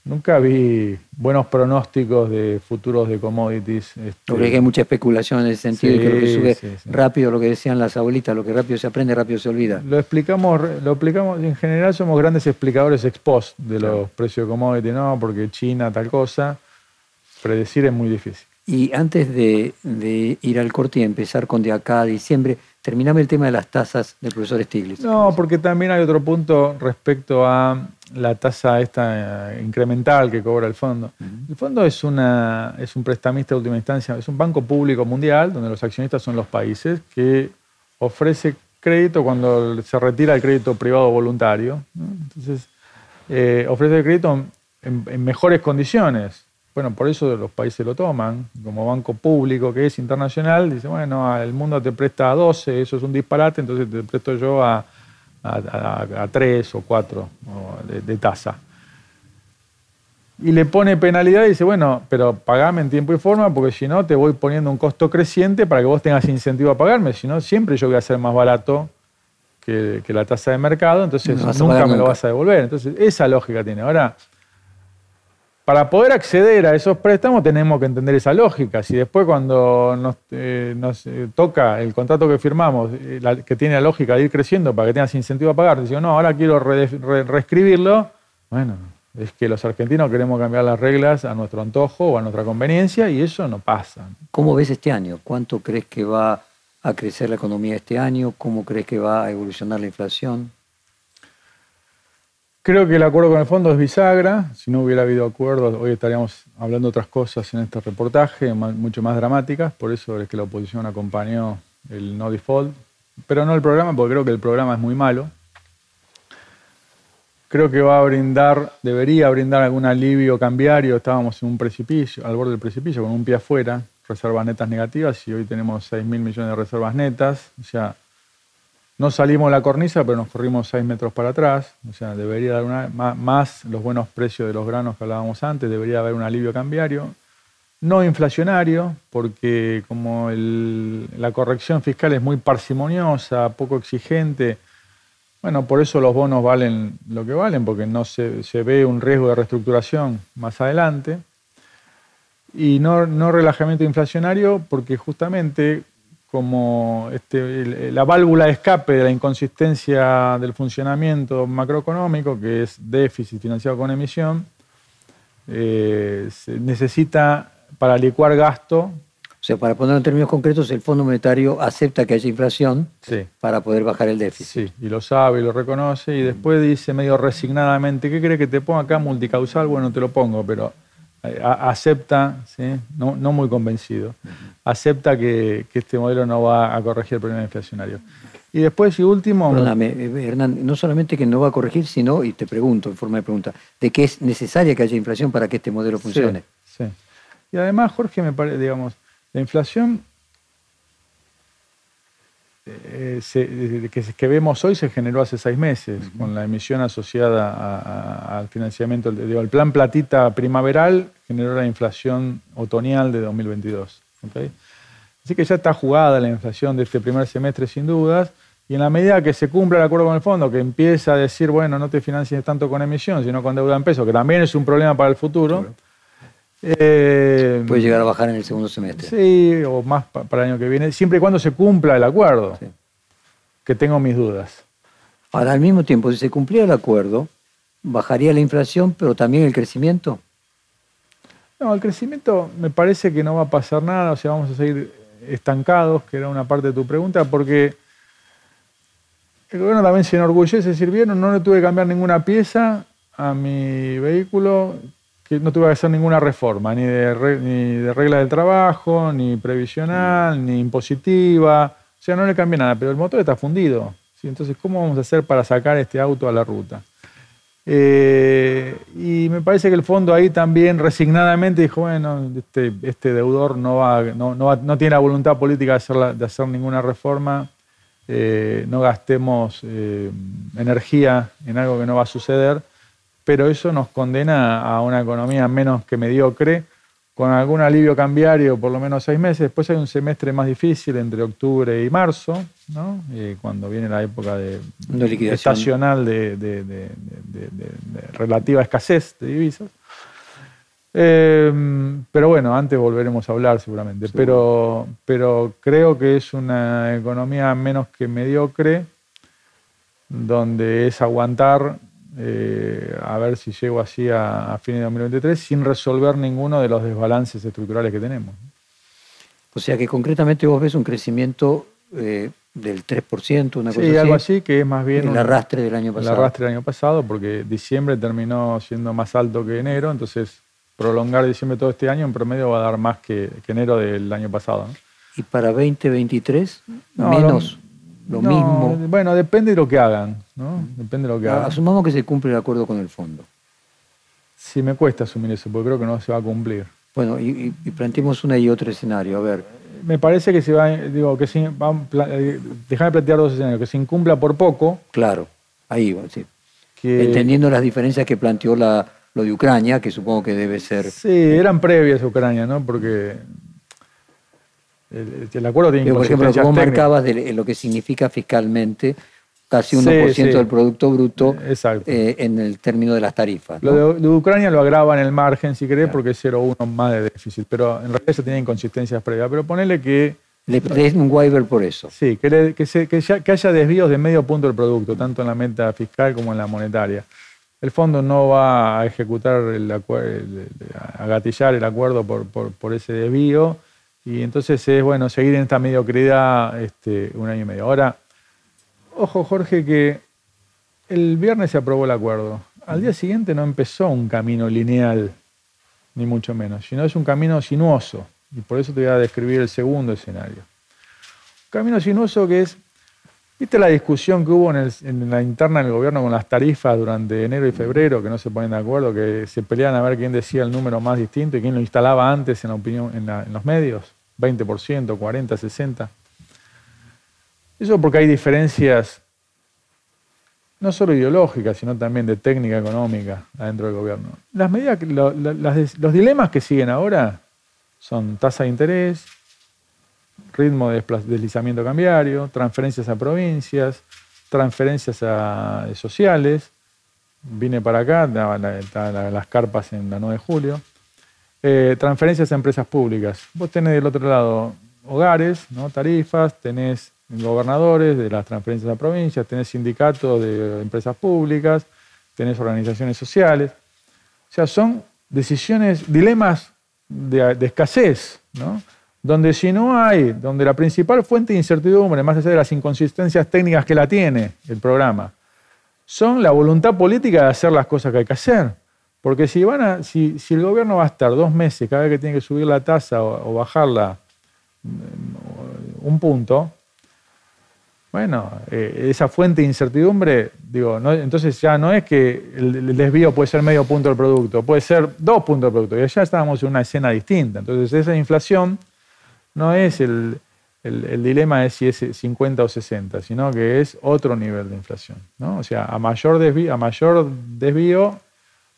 Nunca vi buenos pronósticos de futuros de commodities. Este... Porque hay mucha especulación en ese sentido y que lo que sube rápido, lo que decían las abuelitas, lo que rápido se aprende, rápido se olvida. Lo explicamos, lo explicamos, en general somos grandes explicadores ex post de los precios de commodities, no, porque China tal cosa, predecir es muy difícil. Y antes de, ir al corte y empezar con de acá a diciembre, terminame el tema de las tasas del profesor Stiglitz. No, porque también hay otro punto respecto a la tasa esta eh, incremental que cobra el fondo. El fondo es, una, es un prestamista de última instancia, es un banco público mundial donde los accionistas son los países que ofrece crédito cuando se retira el crédito privado voluntario. Entonces, eh, ofrece el crédito en, mejores condiciones. Bueno, por eso los países lo toman como banco público que es internacional. Dice, bueno, el mundo te presta a 12, eso es un disparate, entonces te presto yo a a, tres o cuatro de, tasa. Y le pone penalidad y dice, bueno, pero pagame en tiempo y forma porque si no te voy poniendo un costo creciente para que vos tengas incentivo a pagarme. Si no, siempre yo voy a ser más barato que, la tasa de mercado, entonces nunca me lo vas a devolver. Entonces, esa lógica tiene. Ahora, para poder acceder a esos préstamos tenemos que entender esa lógica. Si después cuando nos, eh, eh, toca el contrato que firmamos, eh, que tiene la lógica de ir creciendo para que tengas incentivo a pagar, decimos, no, ahora quiero reescribirlo, bueno, es que los argentinos queremos cambiar las reglas a nuestro antojo o a nuestra conveniencia y eso no pasa. ¿Cómo ves este año? ¿Cuánto crees que va a crecer la economía este año? ¿Cómo crees que va a evolucionar la inflación? Creo que el acuerdo con el fondo es bisagra. Si no hubiera habido acuerdos, hoy estaríamos hablando otras cosas en este reportaje, mucho más dramáticas. Por eso es que la oposición acompañó el no default. Pero no el programa, porque creo que el programa es muy malo. Creo que va a brindar, debería brindar algún alivio cambiario. Estábamos en un precipicio, al borde del precipicio, con un pie afuera, reservas netas negativas, y hoy tenemos 6 mil millones de reservas netas. O sea, no salimos de la cornisa, pero nos corrimos 6 metros para atrás. O sea, debería dar una, más, los buenos precios de los granos que hablábamos antes, debería haber un alivio cambiario. No inflacionario, porque como la corrección fiscal es muy parsimoniosa, poco exigente, bueno, por eso los bonos valen lo que valen, porque no se, ve un riesgo de reestructuración más adelante. Y no, no relajamiento inflacionario, porque justamente como este, la válvula de escape de la inconsistencia del funcionamiento macroeconómico, que es déficit financiado con emisión, eh, se necesita para licuar gasto. O sea, para ponerlo en términos concretos, el Fondo Monetario acepta que haya inflación para poder bajar el déficit. Sí, y lo sabe y lo reconoce, y después dice medio resignadamente, ¿qué cree que te ponga acá multicausal? Bueno, te lo pongo, pero eh, acepta, no, muy convencido, acepta que, este modelo no va a corregir el problema inflacionario. Y después, y último... Perdóname, eh, Hernán, no solamente que no va a corregir, sino, y te pregunto en forma de pregunta, de que es necesaria que haya inflación para que este modelo funcione. Sí, Y además, Jorge, me parece, digamos, la inflación eh, que, vemos hoy se generó hace seis meses, con la emisión asociada al financiamiento, digo, el plan platita primaveral generó la inflación otoñal de 2022. Así que ya está jugada la inflación de este primer semestre sin dudas, y en la medida que se cumpla el acuerdo con el fondo, que empieza a decir, bueno, no te financies tanto con emisión, sino con deuda en peso, que también es un problema para el futuro, eh, Puede llegar a bajar en el segundo semestre. Sí, o más para el año que viene, siempre y cuando se cumpla el acuerdo, que tengo mis dudas. Ahora, al mismo tiempo, si se cumpliera el acuerdo, bajaría la inflación, pero también el crecimiento. No, el crecimiento me parece que no va a pasar nada, o sea, vamos a seguir estancados, que era una parte de tu pregunta, porque el gobierno también se enorgullece de decir, bien, no le tuve que cambiar ninguna pieza a mi vehículo, que no tuve que hacer ninguna reforma, ni de, ni de regla del trabajo, ni previsional, ni impositiva. O sea, no le cambié nada, pero el motor está fundido. ¿sí? Entonces, ¿cómo vamos a hacer para sacar este auto a la ruta? Eh, y me parece que el fondo ahí también resignadamente dijo, bueno, este, este deudor no, va, no, no, tiene la voluntad política de hacer, de hacer ninguna reforma, eh, no gastemos eh, energía en algo que no va a suceder pero eso nos condena a una economía menos que mediocre, con algún alivio cambiario por lo menos seis meses. Después hay un semestre más difícil entre octubre y marzo, ¿no? Eh, cuando viene la época de, estacional de, relativa escasez de divisas. Eh, pero bueno, antes volveremos a hablar seguramente. Pero, pero creo que es una economía menos que mediocre, donde es aguantar eh, a ver si llego así a, a fines de 2023 sin resolver ninguno de los desbalances estructurales que tenemos. O sea que concretamente vos ves un crecimiento eh, del 3%, una cosa sí, algo así, que es más bien... El arrastre del año pasado. El arrastre del año pasado, porque diciembre terminó siendo más alto que enero, entonces prolongar diciembre todo este año en promedio va a dar más que, enero del año pasado. ¿Y para 2023? menos lo mismo. Bueno, depende de lo que hagan, ¿no? Depende de lo que hagan. Asumamos que se cumple el acuerdo con el fondo. Sí, me cuesta asumir eso, porque creo que no se va a cumplir. Bueno, y, planteemos una y otro escenario, a ver. Me parece que se va, digo, que si, vamos, eh, déjame plantear dos escenarios, que se incumpla por poco. Claro, ahí, sí. Entendiendo las diferencias que planteó la, lo de Ucrania, que supongo que debe ser... Sí, eran previas a Ucrania, ¿no? Porque el, acuerdo tiene Por ejemplo, como marcabas de lo que significa fiscalmente casi 1% del Producto Bruto eh, en el término de las tarifas. Lo de, Ucrania lo agrava en el margen, si querés, porque es 0,1 más de déficit, pero en realidad eso tiene inconsistencias previas. Pero ponele que... Le des un waiver por eso. Sí, que, que, haya desvíos de medio punto del producto, tanto en la meta fiscal como en la monetaria. El fondo no va a ejecutar, el, a gatillar el acuerdo por, por ese desvío y entonces es bueno seguir en esta mediocridad este, un año y medio. Ahora, ojo Jorge, que el viernes se aprobó el acuerdo. al día siguiente no empezó un camino lineal, ni mucho menos, sino es un camino sinuoso. Y por eso te voy a describir el segundo escenario. Un camino sinuoso que es, ¿viste la discusión que hubo en, la interna del gobierno con las tarifas durante enero y febrero, que no se ponen de acuerdo, que se pelean a ver quién decía el número más distinto y quién lo instalaba antes en, la opinión, en los medios? 20%, 40%, 60%. Eso porque hay diferencias no solo ideológicas, sino también de técnica económica adentro del gobierno. Las medidas, los dilemas que siguen ahora son tasa de interés, ritmo de deslizamiento cambiario, transferencias a provincias, transferencias a, sociales. Vine para acá, estaban las carpas en la 9 de julio. Eh, transferencias a empresas públicas. Vos tenés del otro lado hogares, ¿no? tarifas, tenés gobernadores de las transferencias a provincias, tenés sindicatos de empresas públicas, tenés organizaciones sociales. O sea, son decisiones, dilemas de, escasez, ¿no? donde si no hay, donde la principal fuente de incertidumbre, más allá de las inconsistencias técnicas que la tiene el programa, son la voluntad política de hacer las cosas que hay que hacer. Porque si, van a, si, el gobierno va a estar dos meses cada vez que tiene que subir la tasa o bajarla mm, un punto, bueno, eh, esa fuente de incertidumbre, digo, entonces ya no es que el, desvío puede ser medio punto del producto, puede ser dos puntos del producto, y ya estábamos en una escena distinta. Entonces esa inflación no es el, dilema de si es 50 o 60, sino que es otro nivel de inflación. O sea, a mayor, desvío, a mayor desvío,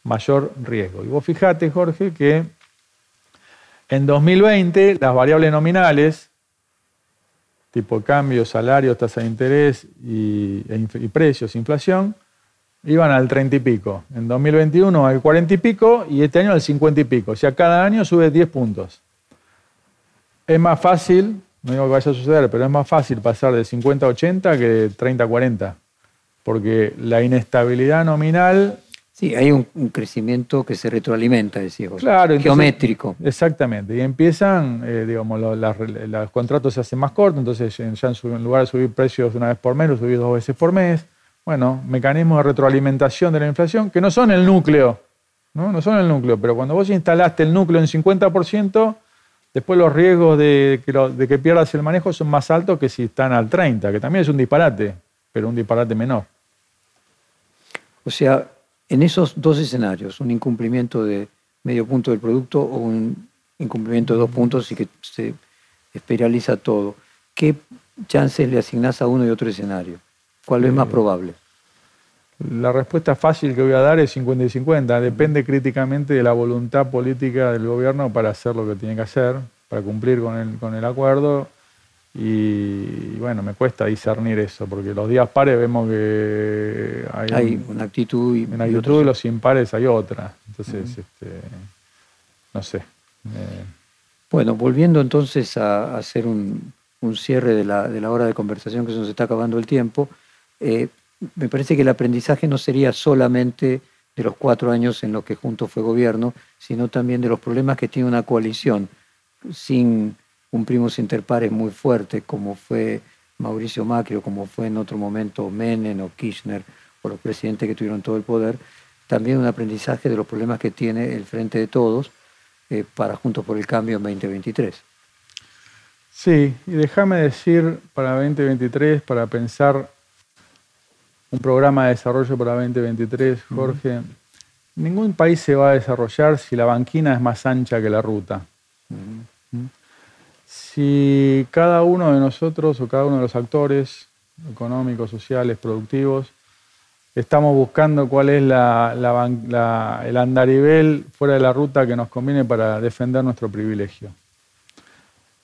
mayor riesgo. Y vos fijate, Jorge, que en 2020 las variables nominales tipo cambio, salario, tasa de interés y, e precios, inflación, iban al 30 y pico. En 2021 al 40 y pico y este año al 50 y pico. O sea, cada año sube 10 puntos. Es más fácil, no digo que vaya a suceder, pero es más fácil pasar de 50 a 80 que de 30 a 40. Porque la inestabilidad nominal Sí, hay un, crecimiento que se retroalimenta, decía vos. Claro, geométrico. exactamente. Y empiezan, eh, digamos, los, contratos se hacen más cortos, entonces ya en, lugar de subir precios una vez por mes, los subís dos veces por mes. Bueno, mecanismos de retroalimentación de la inflación que no son el núcleo, ¿no? No son el núcleo, pero cuando vos instalaste el núcleo en 50%, después los riesgos de que, de que pierdas el manejo son más altos que si están al 30%, que también es un disparate, pero un disparate menor. O sea, en esos dos escenarios, un incumplimiento de medio punto del producto o un incumplimiento de dos puntos y que se espiraliza todo, ¿qué chances le asignás a uno y otro escenario? ¿Cuál es más eh, probable? La respuesta fácil que voy a dar es 50 y 50. Depende críticamente de la voluntad política del gobierno para hacer lo que tiene que hacer, para cumplir con el, con el acuerdo y bueno, me cuesta discernir eso, porque los días pares vemos que hay, una actitud y, una actitud y los impares hay otra. Entonces, este, no sé. Eh. Bueno, volviendo entonces a, hacer un, cierre de la, de la, hora de conversación que se nos está acabando el tiempo, eh, me parece que el aprendizaje no sería solamente de los cuatro años en los que juntos fue gobierno, sino también de los problemas que tiene una coalición sin un primus inter pares muy fuerte, como fue Mauricio Macri o como fue en otro momento Menem o Kirchner o los presidentes que tuvieron todo el poder, también un aprendizaje de los problemas que tiene el Frente de Todos eh, para Juntos por el Cambio en 2023. Sí, y déjame decir para 2023, para pensar un programa de desarrollo para 2023, Jorge, ningún país se va a desarrollar si la banquina es más ancha que la ruta si cada uno de nosotros o cada uno de los actores económicos, sociales, productivos, estamos buscando cuál es el andarivel fuera de la ruta que nos conviene para defender nuestro privilegio.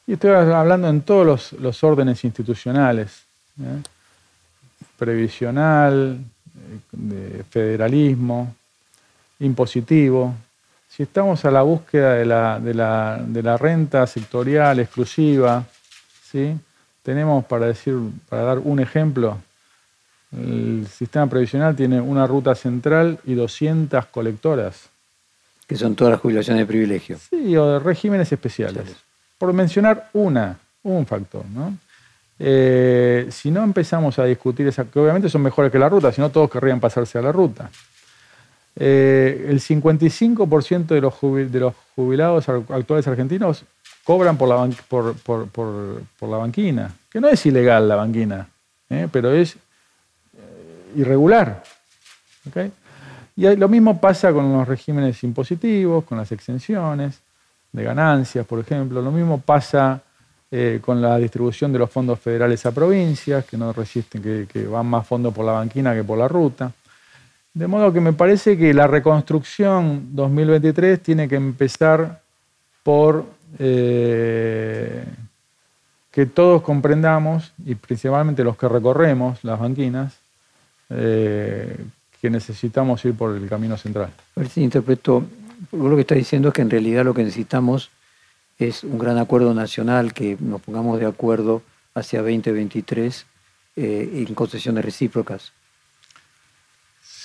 Y estoy hablando en todos los, órdenes institucionales, ¿eh? previsional, de federalismo, impositivo, si estamos a la búsqueda de la, renta sectorial exclusiva, ¿sí? tenemos, para, decir, para dar un ejemplo, el sistema previsional tiene una ruta central y 200 colectoras. Que son todas las jubilaciones de privilegio. Sí, o de regímenes especiales. Por mencionar una, un factor. ¿no? Eh, si no empezamos a discutir esa, que obviamente son mejores que la ruta, si no todos querrían pasarse a la ruta. Eh, el 55% de los, jubilados actuales argentinos cobran por la, por, la banquina, que no es ilegal la banquina, ¿eh? pero es eh, irregular. Y lo mismo pasa con los regímenes impositivos, con las exenciones de ganancias, por ejemplo. Lo mismo pasa eh, con la distribución de los fondos federales a provincias, que no resisten, que, van más fondos por la banquina que por la ruta. De modo que me parece que la reconstrucción 2023 tiene que empezar por eh, que todos comprendamos, y principalmente los que recorremos las banquinas, eh, que necesitamos ir por el camino central. A ver si interpreto, lo que está diciendo es que en realidad lo que necesitamos es un gran acuerdo nacional, que nos pongamos de acuerdo hacia 2023 eh, en concesiones recíprocas.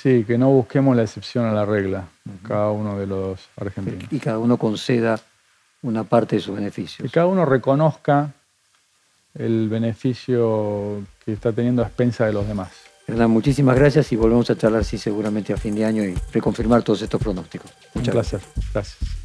Sí, que no busquemos la excepción a la regla, cada uno de los argentinos. Y cada uno conceda una parte de sus beneficios. Que cada uno reconozca el beneficio que está teniendo a expensa de los demás. Hernán, muchísimas gracias y volvemos a charlar, sí, seguramente a fin de año y reconfirmar todos estos pronósticos. Muchas Un placer. Gracias.